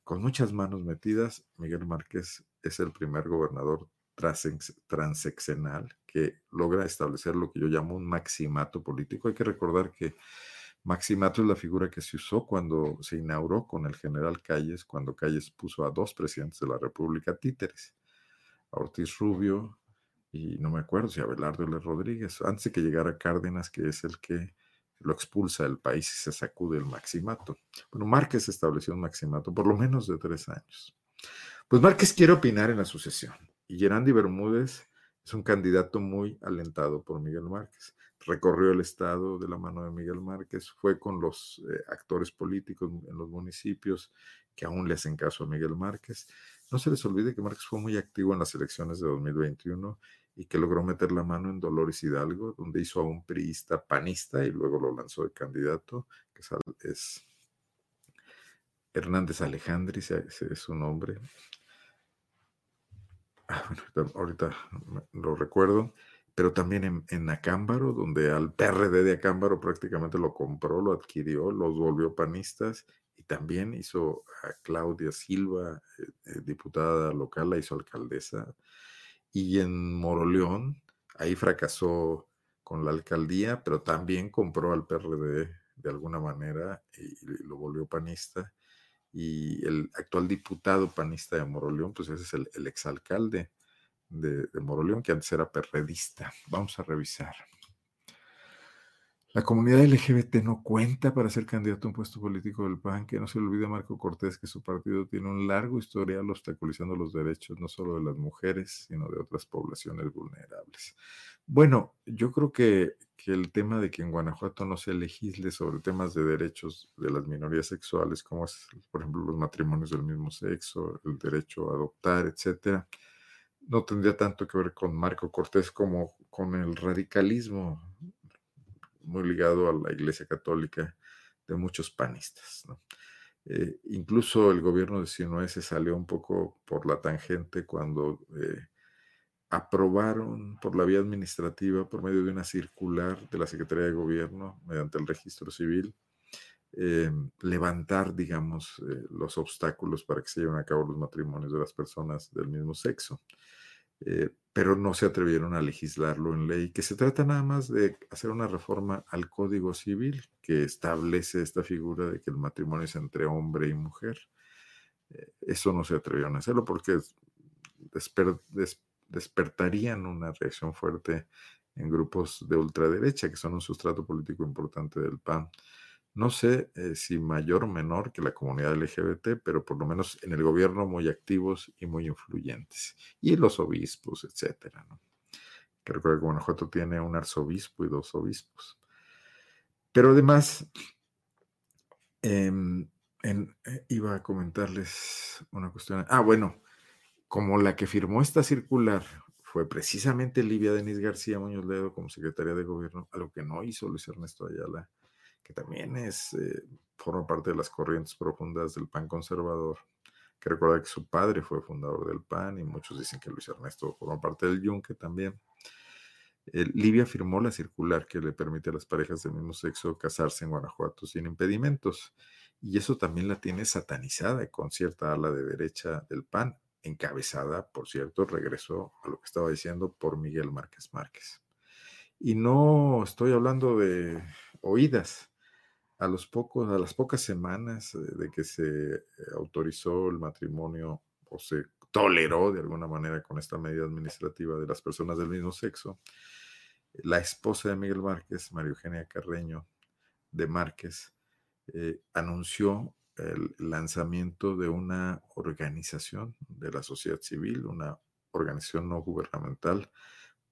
con muchas manos metidas, Miguel Márquez es el primer gobernador transeccional que logra establecer lo que yo llamo un maximato político. Hay que recordar que maximato es la figura que se usó cuando se inauguró con el general Calles, cuando Calles puso a dos presidentes de la República títeres, a Ortiz Rubio y no me acuerdo si a Belardo L. Rodríguez, antes de que llegara Cárdenas, que es el que lo expulsa del país y se sacude el maximato. Bueno, Márquez estableció un maximato por lo menos de tres años. Pues Márquez quiere opinar en la sucesión. Y Gerandi Bermúdez es un candidato muy alentado por Miguel Márquez. Recorrió el estado de la mano de Miguel Márquez, fue con los eh, actores políticos en los municipios que aún le hacen caso a Miguel Márquez. No se les olvide que Márquez fue muy activo en las elecciones de 2021 y que logró meter la mano en Dolores Hidalgo, donde hizo a un priista panista y luego lo lanzó de candidato, que es Hernández Alejandri, es su nombre, ahorita lo recuerdo, pero también en, Acámbaro, donde al PRD de Acámbaro prácticamente lo compró, lo adquirió, los volvió panistas y también hizo a Claudia Silva, eh, eh, diputada local, la hizo alcaldesa. Y en Moroleón, ahí fracasó con la alcaldía, pero también compró al PRD de alguna manera y, lo volvió panista. Y el actual diputado panista de Moroleón, pues ese es el, el exalcalde de, de Moroleón, que antes era perredista. Vamos a revisar. La comunidad LGBT no cuenta para ser candidato a un puesto político del PAN, que no se le olvide Marco Cortés que su partido tiene un largo historial obstaculizando los derechos no solo de las mujeres, sino de otras poblaciones vulnerables. Bueno, yo creo que, que el tema de que en Guanajuato no se legisle sobre temas de derechos de las minorías sexuales, como es, por ejemplo, los matrimonios del mismo sexo, el derecho a adoptar, etcétera, no tendría tanto que ver con Marco Cortés como con el radicalismo muy ligado a la Iglesia Católica de muchos panistas. Eh, incluso el gobierno de Sinoé se salió un poco por la tangente cuando eh, aprobaron por la vía administrativa, por medio de una circular de la Secretaría de Gobierno, mediante el registro civil, eh, levantar, digamos, eh, los obstáculos para que se lleven a cabo los matrimonios de las personas del mismo sexo. Eh, pero no se atrevieron a legislarlo en ley, que se trata nada más de hacer una reforma al Código Civil que establece esta figura de que el matrimonio es entre hombre y mujer. Eh, eso no se atrevieron a hacerlo porque desper, des, despertarían una reacción fuerte en grupos de ultraderecha, que son un sustrato político importante del PAN. No sé eh, si mayor o menor que la comunidad LGBT, pero por lo menos en el gobierno muy activos y muy influyentes. Y los obispos, etcétera. ¿no? Creo que Guanajuato tiene un arzobispo y dos obispos. Pero además, en, eh, iba a comentarles una cuestión. Ah, bueno, como la que firmó esta circular fue precisamente Livia Denis García Muñoz Ledo como secretaria de gobierno, algo que no hizo Luis Ernesto Ayala que también es, eh, forma parte de las corrientes profundas del PAN conservador, que recuerda que su padre fue fundador del PAN y muchos dicen que Luis Ernesto forma parte del Yunque también. Eh, Libia firmó la circular que le permite a las parejas del mismo sexo casarse en Guanajuato sin impedimentos. Y eso también la tiene satanizada con cierta ala de derecha del PAN, encabezada, por cierto, regresó a lo que estaba diciendo por Miguel Márquez Márquez. Y no estoy hablando de oídas, a, los pocos, a las pocas semanas eh, de que se eh, autorizó el matrimonio o se toleró de alguna manera con esta medida administrativa de las personas del mismo sexo, la esposa de Miguel Márquez, María Eugenia Carreño de Márquez, eh, anunció el lanzamiento de una organización de la sociedad civil, una organización no gubernamental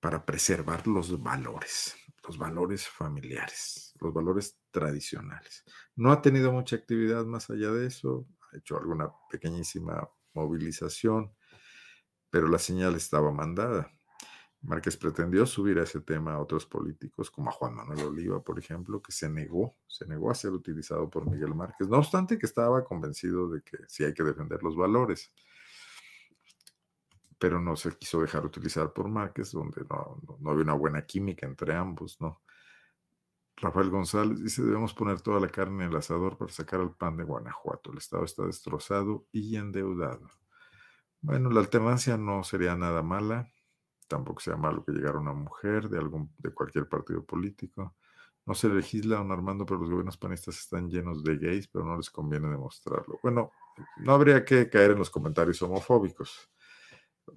para preservar los valores, los valores familiares, los valores tradicionales. No ha tenido mucha actividad más allá de eso, ha hecho alguna pequeñísima movilización, pero la señal estaba mandada. Márquez pretendió subir a ese tema a otros políticos, como a Juan Manuel Oliva, por ejemplo, que se negó, se negó a ser utilizado por Miguel Márquez, no obstante que estaba convencido de que sí hay que defender los valores pero no se quiso dejar utilizar por Márquez, donde no, no, no había una buena química entre ambos, ¿no? Rafael González dice, debemos poner toda la carne en el asador para sacar al pan de Guanajuato. El Estado está destrozado y endeudado. Bueno, la alternancia no sería nada mala. Tampoco sea malo que llegara una mujer de, algún, de cualquier partido político. No se legisla, don Armando, pero los gobiernos panistas están llenos de gays, pero no les conviene demostrarlo. Bueno, no habría que caer en los comentarios homofóbicos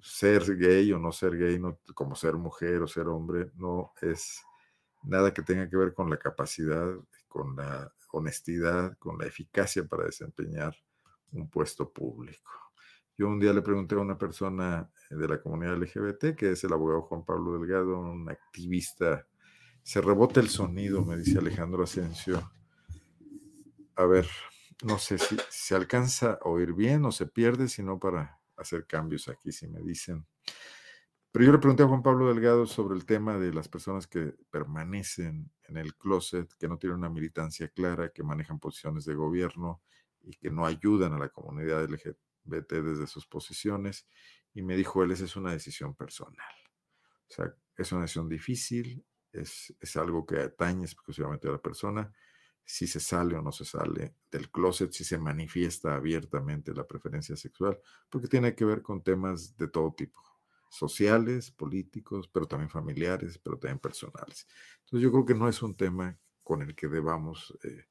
ser gay o no ser gay, no, como ser mujer o ser hombre, no es nada que tenga que ver con la capacidad, con la honestidad, con la eficacia para desempeñar un puesto público. Yo un día le pregunté a una persona de la comunidad LGBT, que es el abogado Juan Pablo Delgado, un activista, se rebota el sonido, me dice Alejandro Asensio. A ver, no sé si se alcanza a oír bien o se pierde, sino para hacer cambios aquí, si me dicen. Pero yo le pregunté a Juan Pablo Delgado sobre el tema de las personas que permanecen en el closet, que no tienen una militancia clara, que manejan posiciones de gobierno y que no ayudan a la comunidad LGBT desde sus posiciones. Y me dijo él, esa es una decisión personal. O sea, es una decisión difícil, es, es algo que atañe exclusivamente a la persona, si se sale o no se sale del closet, si se manifiesta abiertamente la preferencia sexual, porque tiene que ver con temas de todo tipo, sociales, políticos, pero también familiares, pero también personales. Entonces yo creo que no es un tema con el que debamos eh,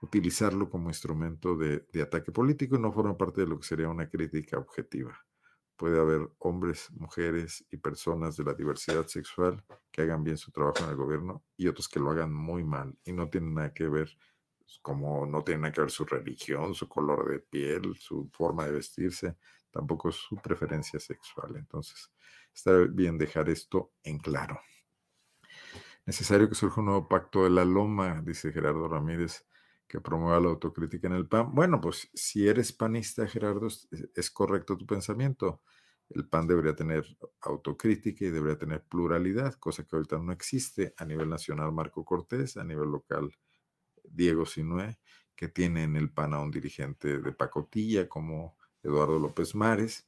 utilizarlo como instrumento de, ataque político no forma parte de lo que sería una crítica objetiva puede haber hombres, mujeres y personas de la diversidad sexual que hagan bien su trabajo en el gobierno y otros que lo hagan muy mal y no tienen nada que ver, como no tienen nada que ver su religión, su color de piel, su forma de vestirse, tampoco su preferencia sexual. Entonces, está bien dejar esto en claro. Necesario que surja un nuevo pacto de la loma, dice Gerardo Ramírez que promueva la autocrítica en el PAN. Bueno, pues si eres panista, Gerardo, es, correcto tu pensamiento. El PAN debería tener autocrítica y debería tener pluralidad, cosa que ahorita no existe a nivel nacional Marco Cortés, a nivel local Diego Sinué, que tiene en el PAN a un dirigente de pacotilla como Eduardo López Mares,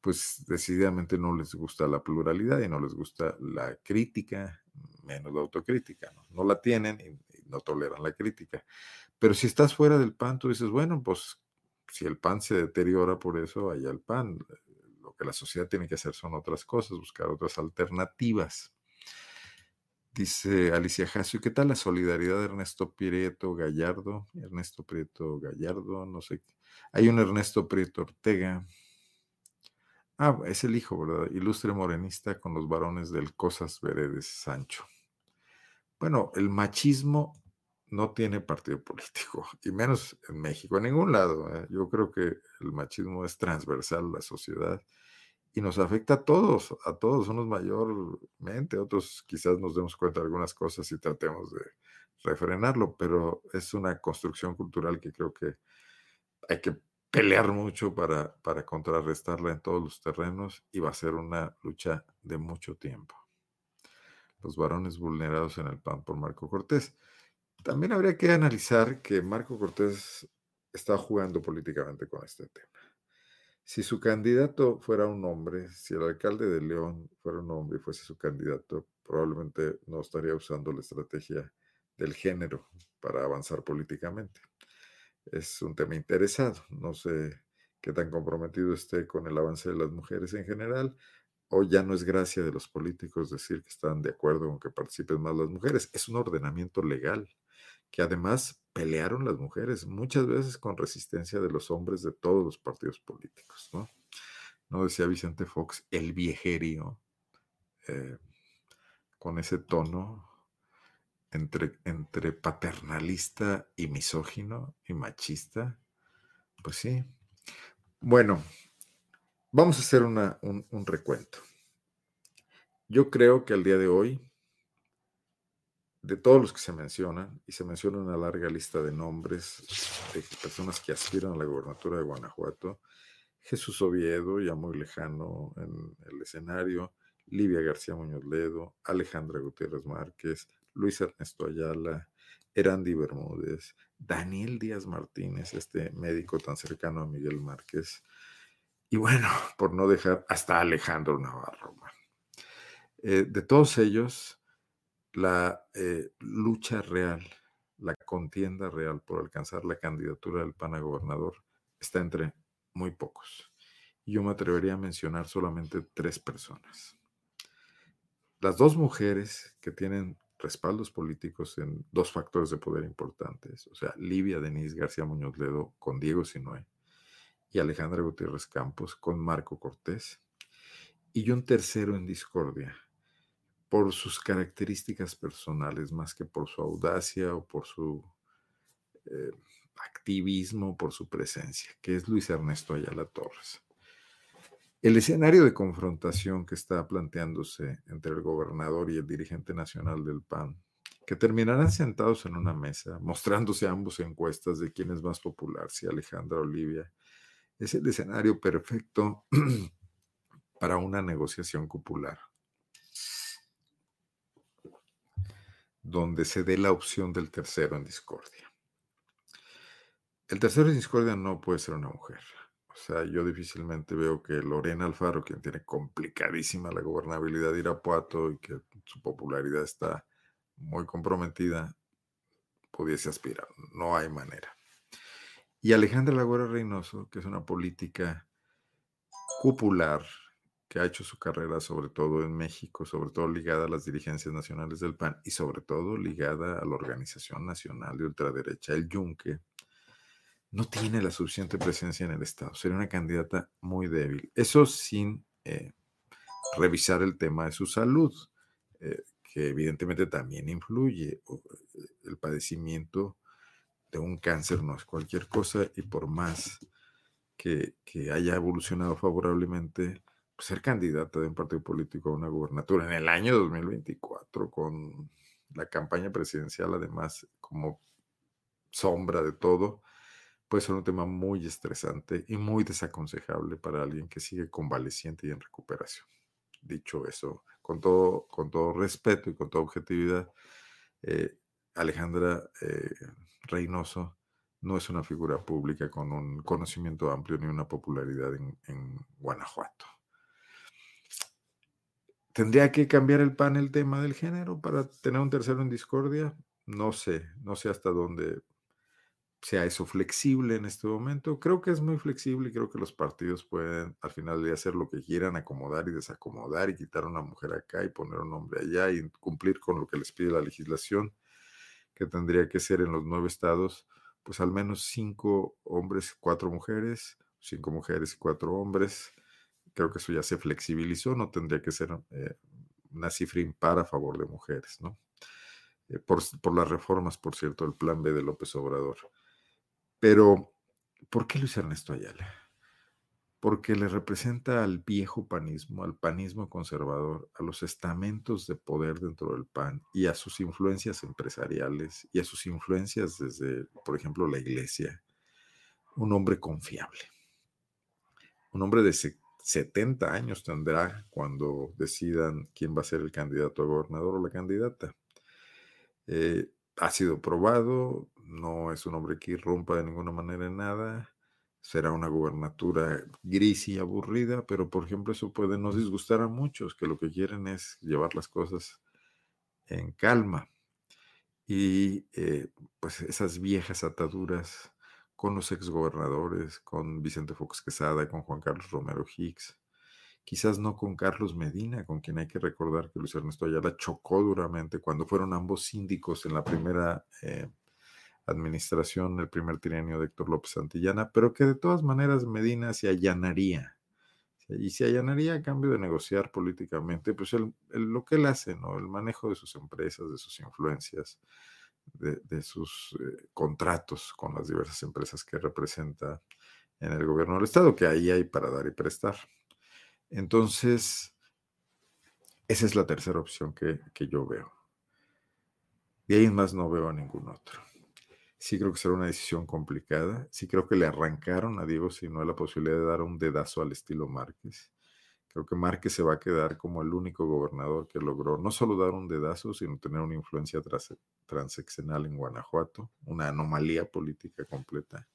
pues decididamente no les gusta la pluralidad y no les gusta la crítica, menos la autocrítica, ¿no? no la tienen y no toleran la crítica. Pero si estás fuera del pan, tú dices, bueno, pues si el pan se deteriora por eso, allá el pan. Lo que la sociedad tiene que hacer son otras cosas, buscar otras alternativas. Dice Alicia Jasio, ¿qué tal la solidaridad de Ernesto Prieto Gallardo? Ernesto Prieto Gallardo, no sé. Hay un Ernesto Prieto Ortega. Ah, es el hijo, ¿verdad? Ilustre morenista con los varones del Cosas Veredes Sancho. Bueno, el machismo no tiene partido político, *laughs* y menos en México, en ningún lado. ¿eh? Yo creo que el machismo es transversal a la sociedad y nos afecta a todos, a todos, unos mayormente, otros quizás nos demos cuenta de algunas cosas y tratemos de refrenarlo, pero es una construcción cultural que creo que hay que pelear mucho para, para contrarrestarla en todos los terrenos y va a ser una lucha de mucho tiempo. Los varones vulnerados en el PAN por Marco Cortés. También habría que analizar que Marco Cortés está jugando políticamente con este tema. Si su candidato fuera un hombre, si el alcalde de León fuera un hombre y fuese su candidato, probablemente no estaría usando la estrategia del género para avanzar políticamente. Es un tema interesado. No sé qué tan comprometido esté con el avance de las mujeres en general, o ya no es gracia de los políticos decir que están de acuerdo con que participen más las mujeres. Es un ordenamiento legal que además pelearon las mujeres, muchas veces con resistencia de los hombres de todos los partidos políticos, ¿no? No decía Vicente Fox, el viejerio, eh, con ese tono entre, entre paternalista y misógino y machista. Pues sí. Bueno, vamos a hacer un recuento. Yo creo que al día de hoy de todos los que se mencionan, y se menciona una larga lista de nombres de personas que aspiran a la gobernatura de Guanajuato, Jesús Oviedo, ya muy lejano en el escenario, Livia García Muñoz Ledo, Alejandra Gutiérrez Márquez, Luis Ernesto Ayala, Erandi Bermúdez, Daniel Díaz Martínez, este médico tan cercano a Miguel Márquez, y bueno, por no dejar hasta Alejandro Navarro. Eh, de todos ellos, la eh, lucha real, la contienda real por alcanzar la candidatura del PAN gobernador está entre muy pocos. Yo me atrevería a mencionar solamente tres personas. Las dos mujeres que tienen respaldos políticos en dos factores de poder importantes, o sea, Livia Denise García Muñoz Ledo con Diego Sinoé y Alejandra Gutiérrez Campos con Marco Cortés, y un tercero en discordia, por sus características personales, más que por su audacia o por su eh, activismo, por su presencia, que es Luis Ernesto Ayala Torres. El escenario de confrontación que está planteándose entre el gobernador y el dirigente nacional del PAN, que terminarán sentados en una mesa, mostrándose ambos encuestas de quién es más popular, si Alejandra Olivia, es el escenario perfecto *clears throat* para una negociación popular donde se dé la opción del tercero en discordia. El tercero en discordia no puede ser una mujer. O sea, yo difícilmente veo que Lorena Alfaro, quien tiene complicadísima la gobernabilidad de Irapuato y que su popularidad está muy comprometida, pudiese aspirar. No hay manera. Y Alejandra Lagüera Reynoso, que es una política cupular, que ha hecho su carrera sobre todo en México, sobre todo ligada a las dirigencias nacionales del PAN y sobre todo ligada a la Organización Nacional de Ultraderecha, el Yunque, no tiene la suficiente presencia en el Estado. Sería una candidata muy débil. Eso sin eh, revisar el tema de su salud, eh, que evidentemente también influye. El padecimiento de un cáncer no es cualquier cosa y por más que haya evolucionado favorablemente, ser candidata de un partido político a una gubernatura en el año 2024 con la campaña presidencial además como sombra de todo, puede ser un tema muy estresante y muy desaconsejable para alguien que sigue convaleciente y en recuperación. Dicho eso, con todo, con todo respeto y con toda objetividad, eh, Alejandra eh, Reynoso no es una figura pública con un conocimiento amplio ni una popularidad en Guanajuato. ¿Tendría que cambiar el PAN el tema del género para tener un tercero en discordia? No sé, no sé hasta dónde sea eso flexible en este momento. Creo que es muy flexible y creo que los partidos pueden al final de hacer lo que quieran, acomodar y desacomodar y quitar a una mujer acá y poner un hombre allá y cumplir con lo que les pide la legislación, que tendría que ser en los nueve estados, pues al menos cinco hombres, cuatro mujeres, cinco mujeres y cuatro hombres creo que eso ya se flexibilizó, no tendría que ser eh, una cifra impar a favor de mujeres, ¿no? Eh, por, las reformas, por cierto, el plan B de López Obrador. Pero, ¿por qué Luis Ernesto Ayala? Porque le representa al viejo panismo, al panismo conservador, a los estamentos de poder dentro del PAN y a sus influencias empresariales y a sus influencias desde, por ejemplo, la iglesia. Un hombre confiable. Un hombre de, 70 años tendrá cuando decidan quién va a ser el candidato a gobernador o la candidata. Eh, ha sido probado, no es un hombre que irrumpa de ninguna manera en nada, será una gubernatura gris y aburrida, pero por ejemplo eso puede no disgustar a muchos que lo que quieren es llevar las cosas en calma. Y eh, pues esas viejas ataduras con los exgobernadores, con Vicente Fox Quesada, con Juan Carlos Romero Hicks, quizás no con Carlos Medina, con quien hay que recordar que Luis Ernesto Ayala chocó duramente cuando fueron ambos síndicos en la primera eh, administración, el primer trienio de Héctor López Santillana, pero que de todas maneras Medina se allanaría. Y se allanaría a cambio de negociar políticamente, pues lo que él hace, ¿no? El manejo de sus empresas, de sus influencias, de, sus eh, contratos con las diversas empresas que representa en el gobierno del Estado, que ahí hay para dar y prestar. Entonces, esa es la tercera opción que, que yo veo. De ahí más no veo a ningún otro. Sí creo que será una decisión complicada. Sí creo que le arrancaron a Diego Sino la posibilidad de dar un dedazo al estilo Márquez. Creo que Márquez se va a quedar como el único gobernador que logró no solo dar un dedazo, sino tener una influencia transeccional en Guanajuato, una anomalía política completa.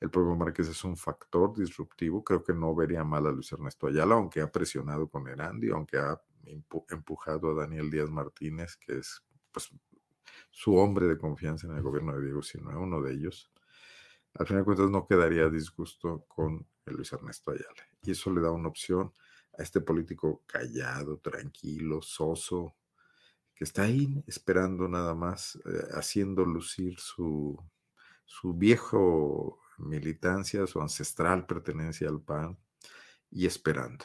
El propio Márquez es un factor disruptivo. Creo que no vería mal a Luis Ernesto Ayala, aunque ha presionado con Erandi, aunque ha empujado a Daniel Díaz Martínez, que es pues, su hombre de confianza en el gobierno de Diego Sinue, uno de ellos. Al final de cuentas, no quedaría disgusto con Luis Ernesto Ayala. Y eso le da una opción a este político callado, tranquilo, soso, que está ahí esperando nada más, eh, haciendo lucir su, su viejo militancia, su ancestral pertenencia al PAN y esperando.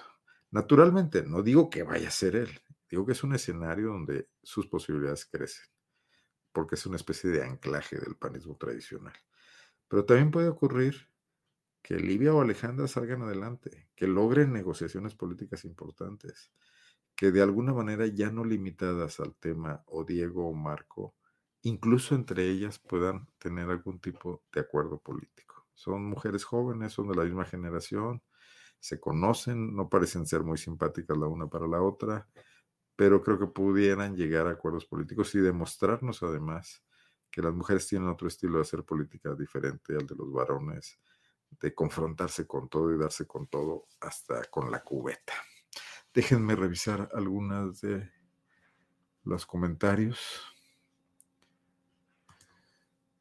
Naturalmente, no digo que vaya a ser él, digo que es un escenario donde sus posibilidades crecen, porque es una especie de anclaje del panismo tradicional. Pero también puede ocurrir que Livia o Alejandra salgan adelante, que logren negociaciones políticas importantes, que de alguna manera ya no limitadas al tema o Diego o Marco, incluso entre ellas puedan tener algún tipo de acuerdo político. Son mujeres jóvenes, son de la misma generación, se conocen, no parecen ser muy simpáticas la una para la otra, pero creo que pudieran llegar a acuerdos políticos y demostrarnos además que las mujeres tienen otro estilo de hacer política diferente al de los varones de confrontarse con todo y darse con todo hasta con la cubeta. Déjenme revisar algunas de los comentarios.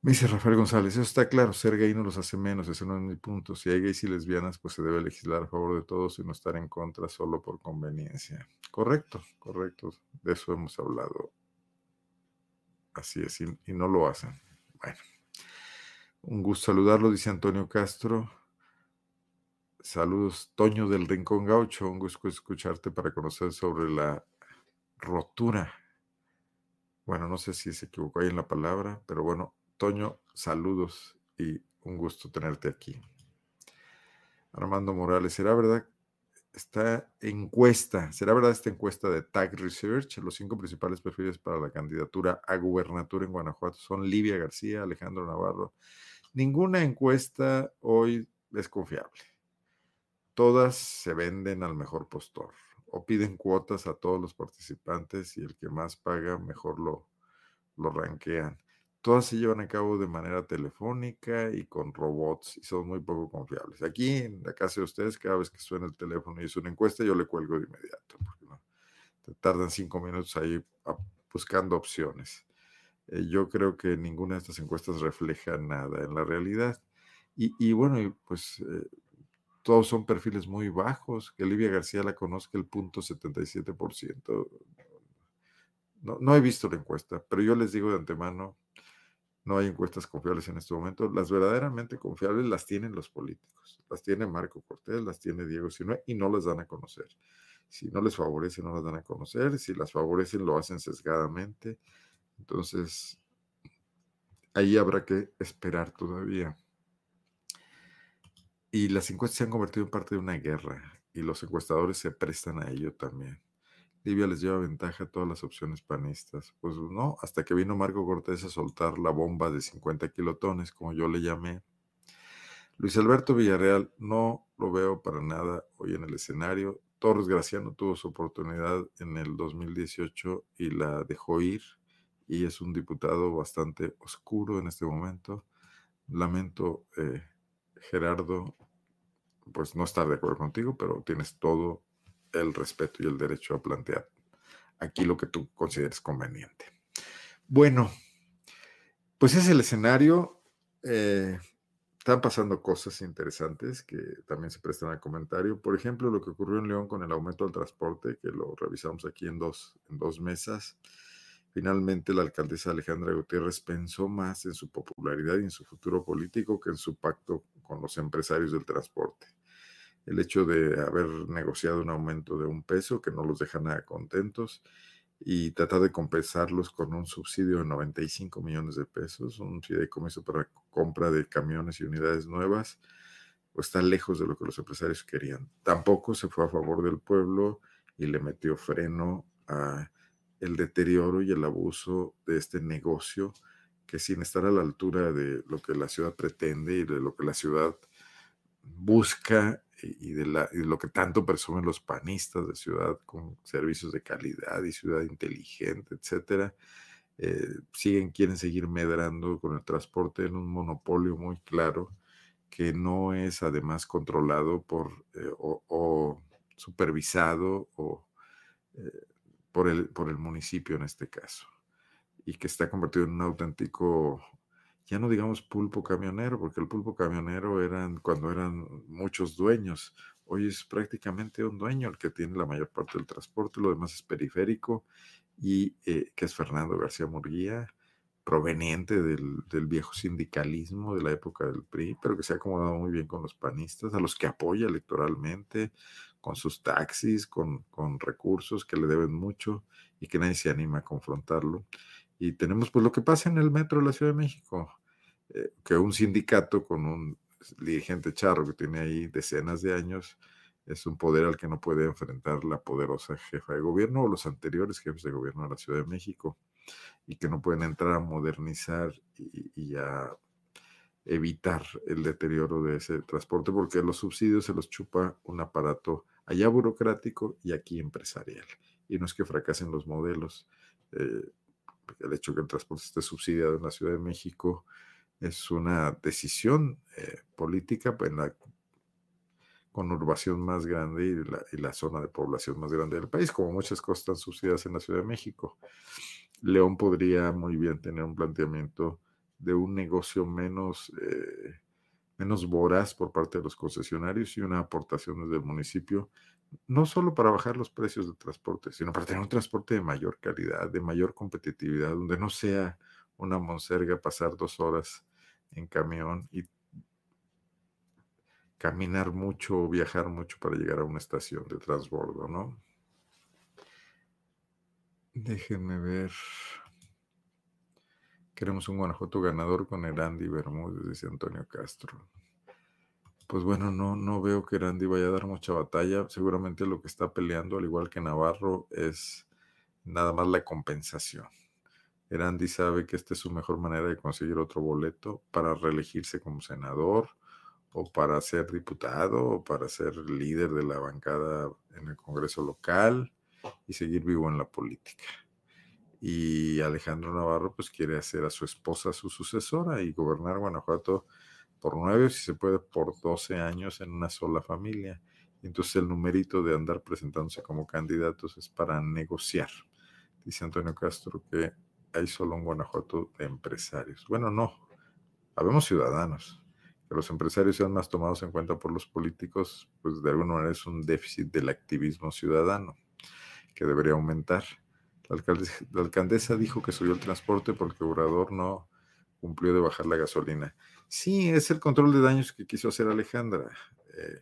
Me dice Rafael González, eso está claro, ser gay no los hace menos, ese no es mi punto. Si hay gays y lesbianas, pues se debe legislar a favor de todos y no estar en contra solo por conveniencia. Correcto, correcto, de eso hemos hablado. Así es, y, y no lo hacen. Bueno, un gusto saludarlo, dice Antonio Castro. Saludos, Toño del Rincón Gaucho, un gusto escucharte para conocer sobre la rotura. Bueno, no sé si se equivocó ahí en la palabra, pero bueno, Toño, saludos y un gusto tenerte aquí. Armando Morales, ¿será verdad esta encuesta? ¿Será verdad esta encuesta de Tag Research? Los cinco principales perfiles para la candidatura a gubernatura en Guanajuato son Livia García, Alejandro Navarro. Ninguna encuesta hoy es confiable. Todas se venden al mejor postor o piden cuotas a todos los participantes y el que más paga mejor lo, lo ranquean. Todas se llevan a cabo de manera telefónica y con robots y son muy poco confiables. Aquí en la casa de ustedes, cada vez que suena el teléfono y es una encuesta, yo le cuelgo de inmediato, porque no, tardan cinco minutos ahí buscando opciones. Eh, yo creo que ninguna de estas encuestas refleja nada en la realidad. Y, bueno, pues eh, todos son perfiles muy bajos. Que Olivia García la conozca el punto 77%. No, no he visto la encuesta, pero yo les digo de antemano, no hay encuestas confiables en este momento. Las verdaderamente confiables las tienen los políticos. Las tiene Marco Cortés, las tiene Diego Sinue y no las dan a conocer. Si no les favorece, no las dan a conocer. Si las favorecen, lo hacen sesgadamente. Entonces, ahí habrá que esperar todavía. Y las encuestas se han convertido en parte de una guerra y los encuestadores se prestan a ello también. Libia les lleva ventaja a todas las opciones panistas. Pues no, hasta que vino Marco Cortés a soltar la bomba de 50 kilotones, como yo le llamé. Luis Alberto Villarreal no lo veo para nada hoy en el escenario. Torres Graciano tuvo su oportunidad en el 2018 y la dejó ir y es un diputado bastante oscuro en este momento. Lamento, eh, Gerardo, pues no estar de acuerdo contigo, pero tienes todo el respeto y el derecho a plantear aquí lo que tú consideres conveniente. Bueno, pues es el escenario. Eh, están pasando cosas interesantes que también se prestan al comentario. Por ejemplo, lo que ocurrió en León con el aumento del transporte, que lo revisamos aquí en dos, en dos mesas. Finalmente, la alcaldesa Alejandra Gutiérrez pensó más en su popularidad y en su futuro político que en su pacto con los empresarios del transporte el hecho de haber negociado un aumento de un peso que no los deja nada contentos y tratar de compensarlos con un subsidio de 95 millones de pesos, un fideicomiso para compra de camiones y unidades nuevas, pues está lejos de lo que los empresarios querían. Tampoco se fue a favor del pueblo y le metió freno a el deterioro y el abuso de este negocio que sin estar a la altura de lo que la ciudad pretende y de lo que la ciudad busca y de, la, lo que tanto presumen los panistas de ciudad con servicios de calidad y ciudad inteligente, etcétera, eh, siguen, quieren seguir medrando con el transporte en un monopolio muy claro que no es además controlado por eh, o, supervisado o eh, por, el, por el municipio en este caso y que está convertido en un auténtico ya no digamos pulpo camionero, porque el pulpo camionero eran cuando eran muchos dueños. Hoy es prácticamente un dueño el que tiene la mayor parte del transporte, lo demás es periférico, y eh, que es Fernando García Murguía, proveniente del, viejo sindicalismo de la época del PRI, pero que se ha acomodado muy bien con los panistas, a los que apoya electoralmente, con sus taxis, con, con recursos que le deben mucho y que nadie se anima a confrontarlo. Y tenemos pues lo que pasa en el metro de la Ciudad de México, eh, que un sindicato con un dirigente charro que tiene ahí decenas de años es un poder al que no puede enfrentar la poderosa jefa de gobierno o los anteriores jefes de gobierno de la Ciudad de México y que no pueden entrar a modernizar y, a evitar el deterioro de ese transporte porque los subsidios se los chupa un aparato allá burocrático y aquí empresarial. Y no es que fracasen los modelos, eh, el hecho de que el transporte esté subsidiado en la Ciudad de México es una decisión eh, política en la conurbación más grande y la, y la, zona de población más grande del país, como muchas cosas están sucedidas en la Ciudad de México. León podría muy bien tener un planteamiento de un negocio menos, eh, menos voraz por parte de los concesionarios y una aportación desde el municipio, no solo para bajar los precios de transporte, sino para tener un transporte de mayor calidad, de mayor competitividad, donde no sea una monserga pasar dos horas en camión y caminar mucho o viajar mucho para llegar a una estación de transbordo, ¿no? Déjenme ver. Queremos un Guanajuato ganador con el Andy Bermúdez, dice Antonio Castro. Pues bueno, no, no veo que Andy vaya a dar mucha batalla. Seguramente lo que está peleando, al igual que Navarro, es nada más la compensación. Erandi sabe que esta es su mejor manera de conseguir otro boleto para reelegirse como senador o para ser diputado o para ser líder de la bancada en el Congreso local y seguir vivo en la política. Y Alejandro Navarro pues quiere hacer a su esposa su sucesora y gobernar Guanajuato por nueve, si se puede, por doce años en una sola familia. Entonces el numerito de andar presentándose como candidatos es para negociar. Dice Antonio Castro que hay solo un Guanajuato de empresarios. Bueno, no, habemos ciudadanos, los empresarios sean más tomados en cuenta por los políticos, pues de alguna manera es un déficit del activismo ciudadano que debería aumentar. *laughs* La, alcaldesa dijo que subió el transporte porque Obrador no cumplió de bajar la gasolina. Sí, es el control de daños que quiso hacer Alejandra, eh,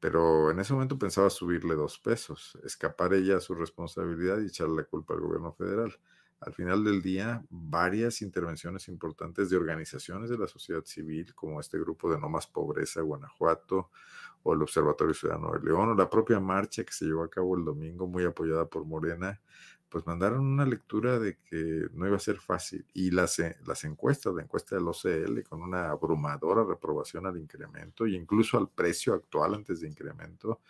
pero en ese momento pensaba subirle dos pesos, escapar ella a su responsabilidad y echarle la culpa al gobierno federal al final del día varias intervenciones importantes de organizaciones de la sociedad civil, como este grupo de No Más Pobreza Guanajuato, o el Observatorio Ciudadano de León, o la propia marcha que se llevó a cabo el domingo, muy apoyada por Morena, pues mandaron una lectura de que no iba a ser fácil. Y las, eh, las encuestas, la encuesta del OCL, con una abrumadora reprobación al incremento e incluso al precio actual antes de incremento,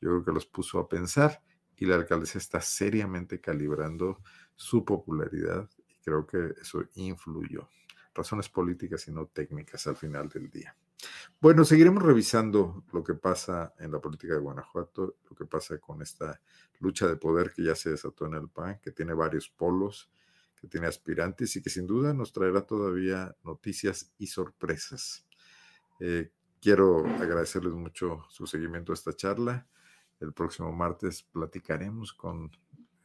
yo creo que los puso a pensar. Y la alcaldesa está seriamente calibrando su popularidad y creo que eso influyó. Razones políticas y no técnicas al final del día. Bueno, seguiremos revisando lo que pasa en la política de Guanajuato, lo que pasa con esta lucha de poder que ya se desató en el PAN, que tiene varios polos, que tiene aspirantes y que sin duda nos traerá todavía noticias y sorpresas. Eh, quiero agradecerles mucho su seguimiento a esta charla. El próximo martes platicaremos con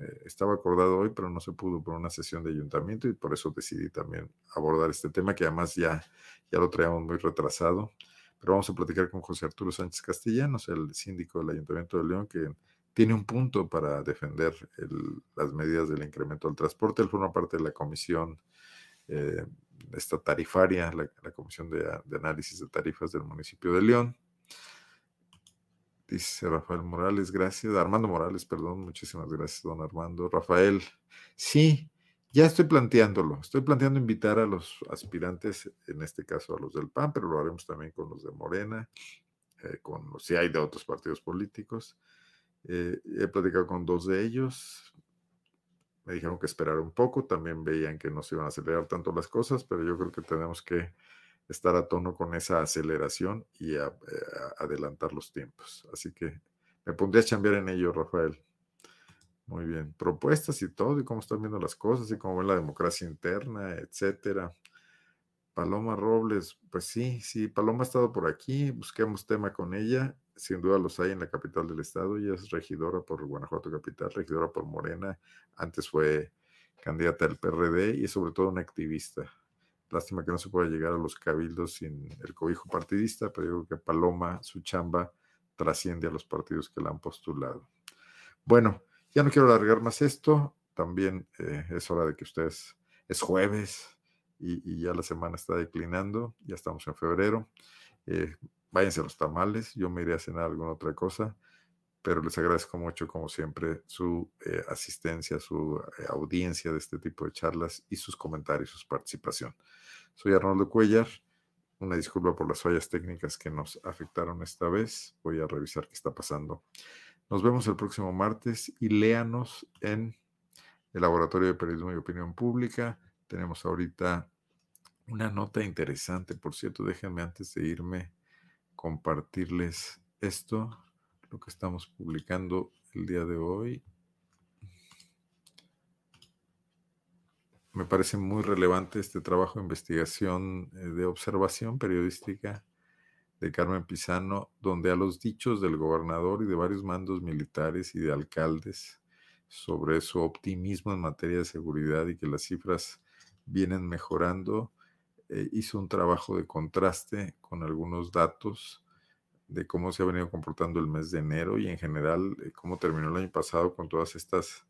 eh, estaba acordado hoy, pero no se pudo por una sesión de ayuntamiento y por eso decidí también abordar este tema que además ya, ya lo traíamos muy retrasado. Pero vamos a platicar con José Arturo Sánchez Castellanos, el síndico del Ayuntamiento de León, que tiene un punto para defender las medidas del incremento del transporte. Él forma parte de la comisión eh, esta tarifaria, la, comisión de análisis de tarifas del municipio de León. Dice Rafael Morales, gracias. Armando Morales, perdón, muchísimas gracias, don Armando. Rafael, sí, ya estoy planteándolo. Estoy planteando invitar a los aspirantes, en este caso a los del PAN, pero lo haremos también con los de Morena, eh, con los, si hay de otros partidos políticos. Eh, he platicado con dos de ellos. Me dijeron que esperar un poco. También veían que no se iban a acelerar tanto las cosas, pero yo creo que tenemos que estar a tono con esa aceleración y eh, adelantar los tiempos. Así que me pondré a chambear en ello, Rafael. Muy bien. Propuestas y todo, y cómo están viendo las cosas, y cómo ven la democracia interna, etcétera. Paloma Robles, pues sí, sí, Paloma ha estado por aquí, busquemos tema con ella, sin duda los hay en la capital del estado, ella es regidora por Guanajuato Capital, regidora por Morena, antes fue candidata del PRD y sobre todo una activista, Lástima que no se pueda llegar a los cabildos sin el cobijo partidista, pero creo que Paloma, su chamba, trasciende a los partidos que la han postulado. Bueno, ya no quiero alargar más esto. También eh, es hora de que ustedes, es jueves y, ya la semana está declinando, ya estamos en febrero. Eh, váyanse a los tamales, yo me iré a cenar alguna otra cosa pero les agradezco mucho, como siempre, su eh, asistencia, su eh, audiencia de este tipo de charlas y sus comentarios, su participación. Soy Arnoldo Cuellar. Una disculpa por las fallas técnicas que nos afectaron esta vez. Voy a revisar qué está pasando. Nos vemos el próximo martes y léanos en el Laboratorio de Periodismo y Opinión Pública. Tenemos ahorita una nota interesante. Por cierto, déjenme antes de irme compartirles esto, lo que estamos publicando el día de hoy. Me parece muy relevante este trabajo de investigación eh, de observación periodística de Carmen Pizano, donde a los dichos del gobernador y de varios mandos militares y de alcaldes sobre su optimismo en materia de seguridad y que las cifras vienen mejorando, eh, hizo un trabajo de contraste con algunos datos de cómo se ha venido comportando el mes de enero y en general eh, cómo terminó el año pasado con todas estas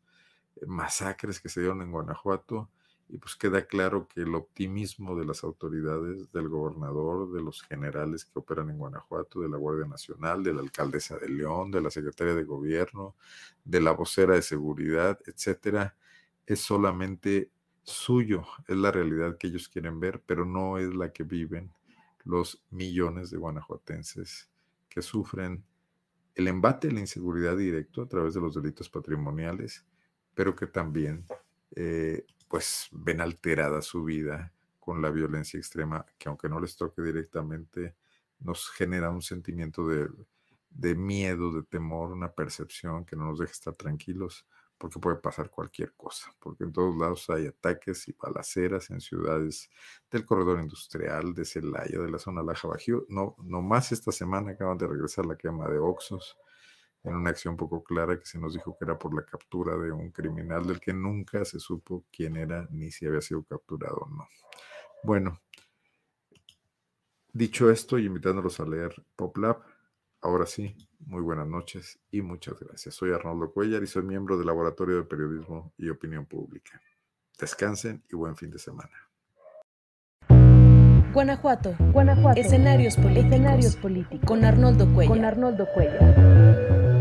masacres que se dieron en Guanajuato y pues queda claro que el optimismo de las autoridades, del gobernador, de los generales que operan en Guanajuato, de la Guardia Nacional, de la alcaldesa de León, de la secretaria de gobierno, de la vocera de seguridad, etcétera, es solamente suyo, es la realidad que ellos quieren ver, pero no es la que viven los millones de guanajuatenses que sufren el embate de la inseguridad directo a través de los delitos patrimoniales, pero que también eh, pues ven alterada su vida con la violencia extrema, que aunque no les toque directamente, nos genera un sentimiento de, de miedo, de temor, una percepción que no nos deja estar tranquilos, porque puede pasar cualquier cosa, porque en todos lados hay ataques y balaceras en ciudades del corredor industrial, de Celaya, de la zona Laja Bajío. No, no más esta semana acaban de regresar la quema de Oxos, en una acción poco clara que se nos dijo que era por la captura de un criminal del que nunca se supo quién era ni si había sido capturado o no. Bueno, dicho esto y invitándolos a leer PopLab, ahora sí, muy buenas noches y muchas gracias. Soy Arnoldo Cuellar y soy miembro del Laboratorio de Periodismo y Opinión Pública. Descansen y buen fin de semana. Guanajuato. Guanajuato. Escenarios políticos. Escenarios políticos. Con Arnoldo Cuellar. Con Arnoldo Cuellar.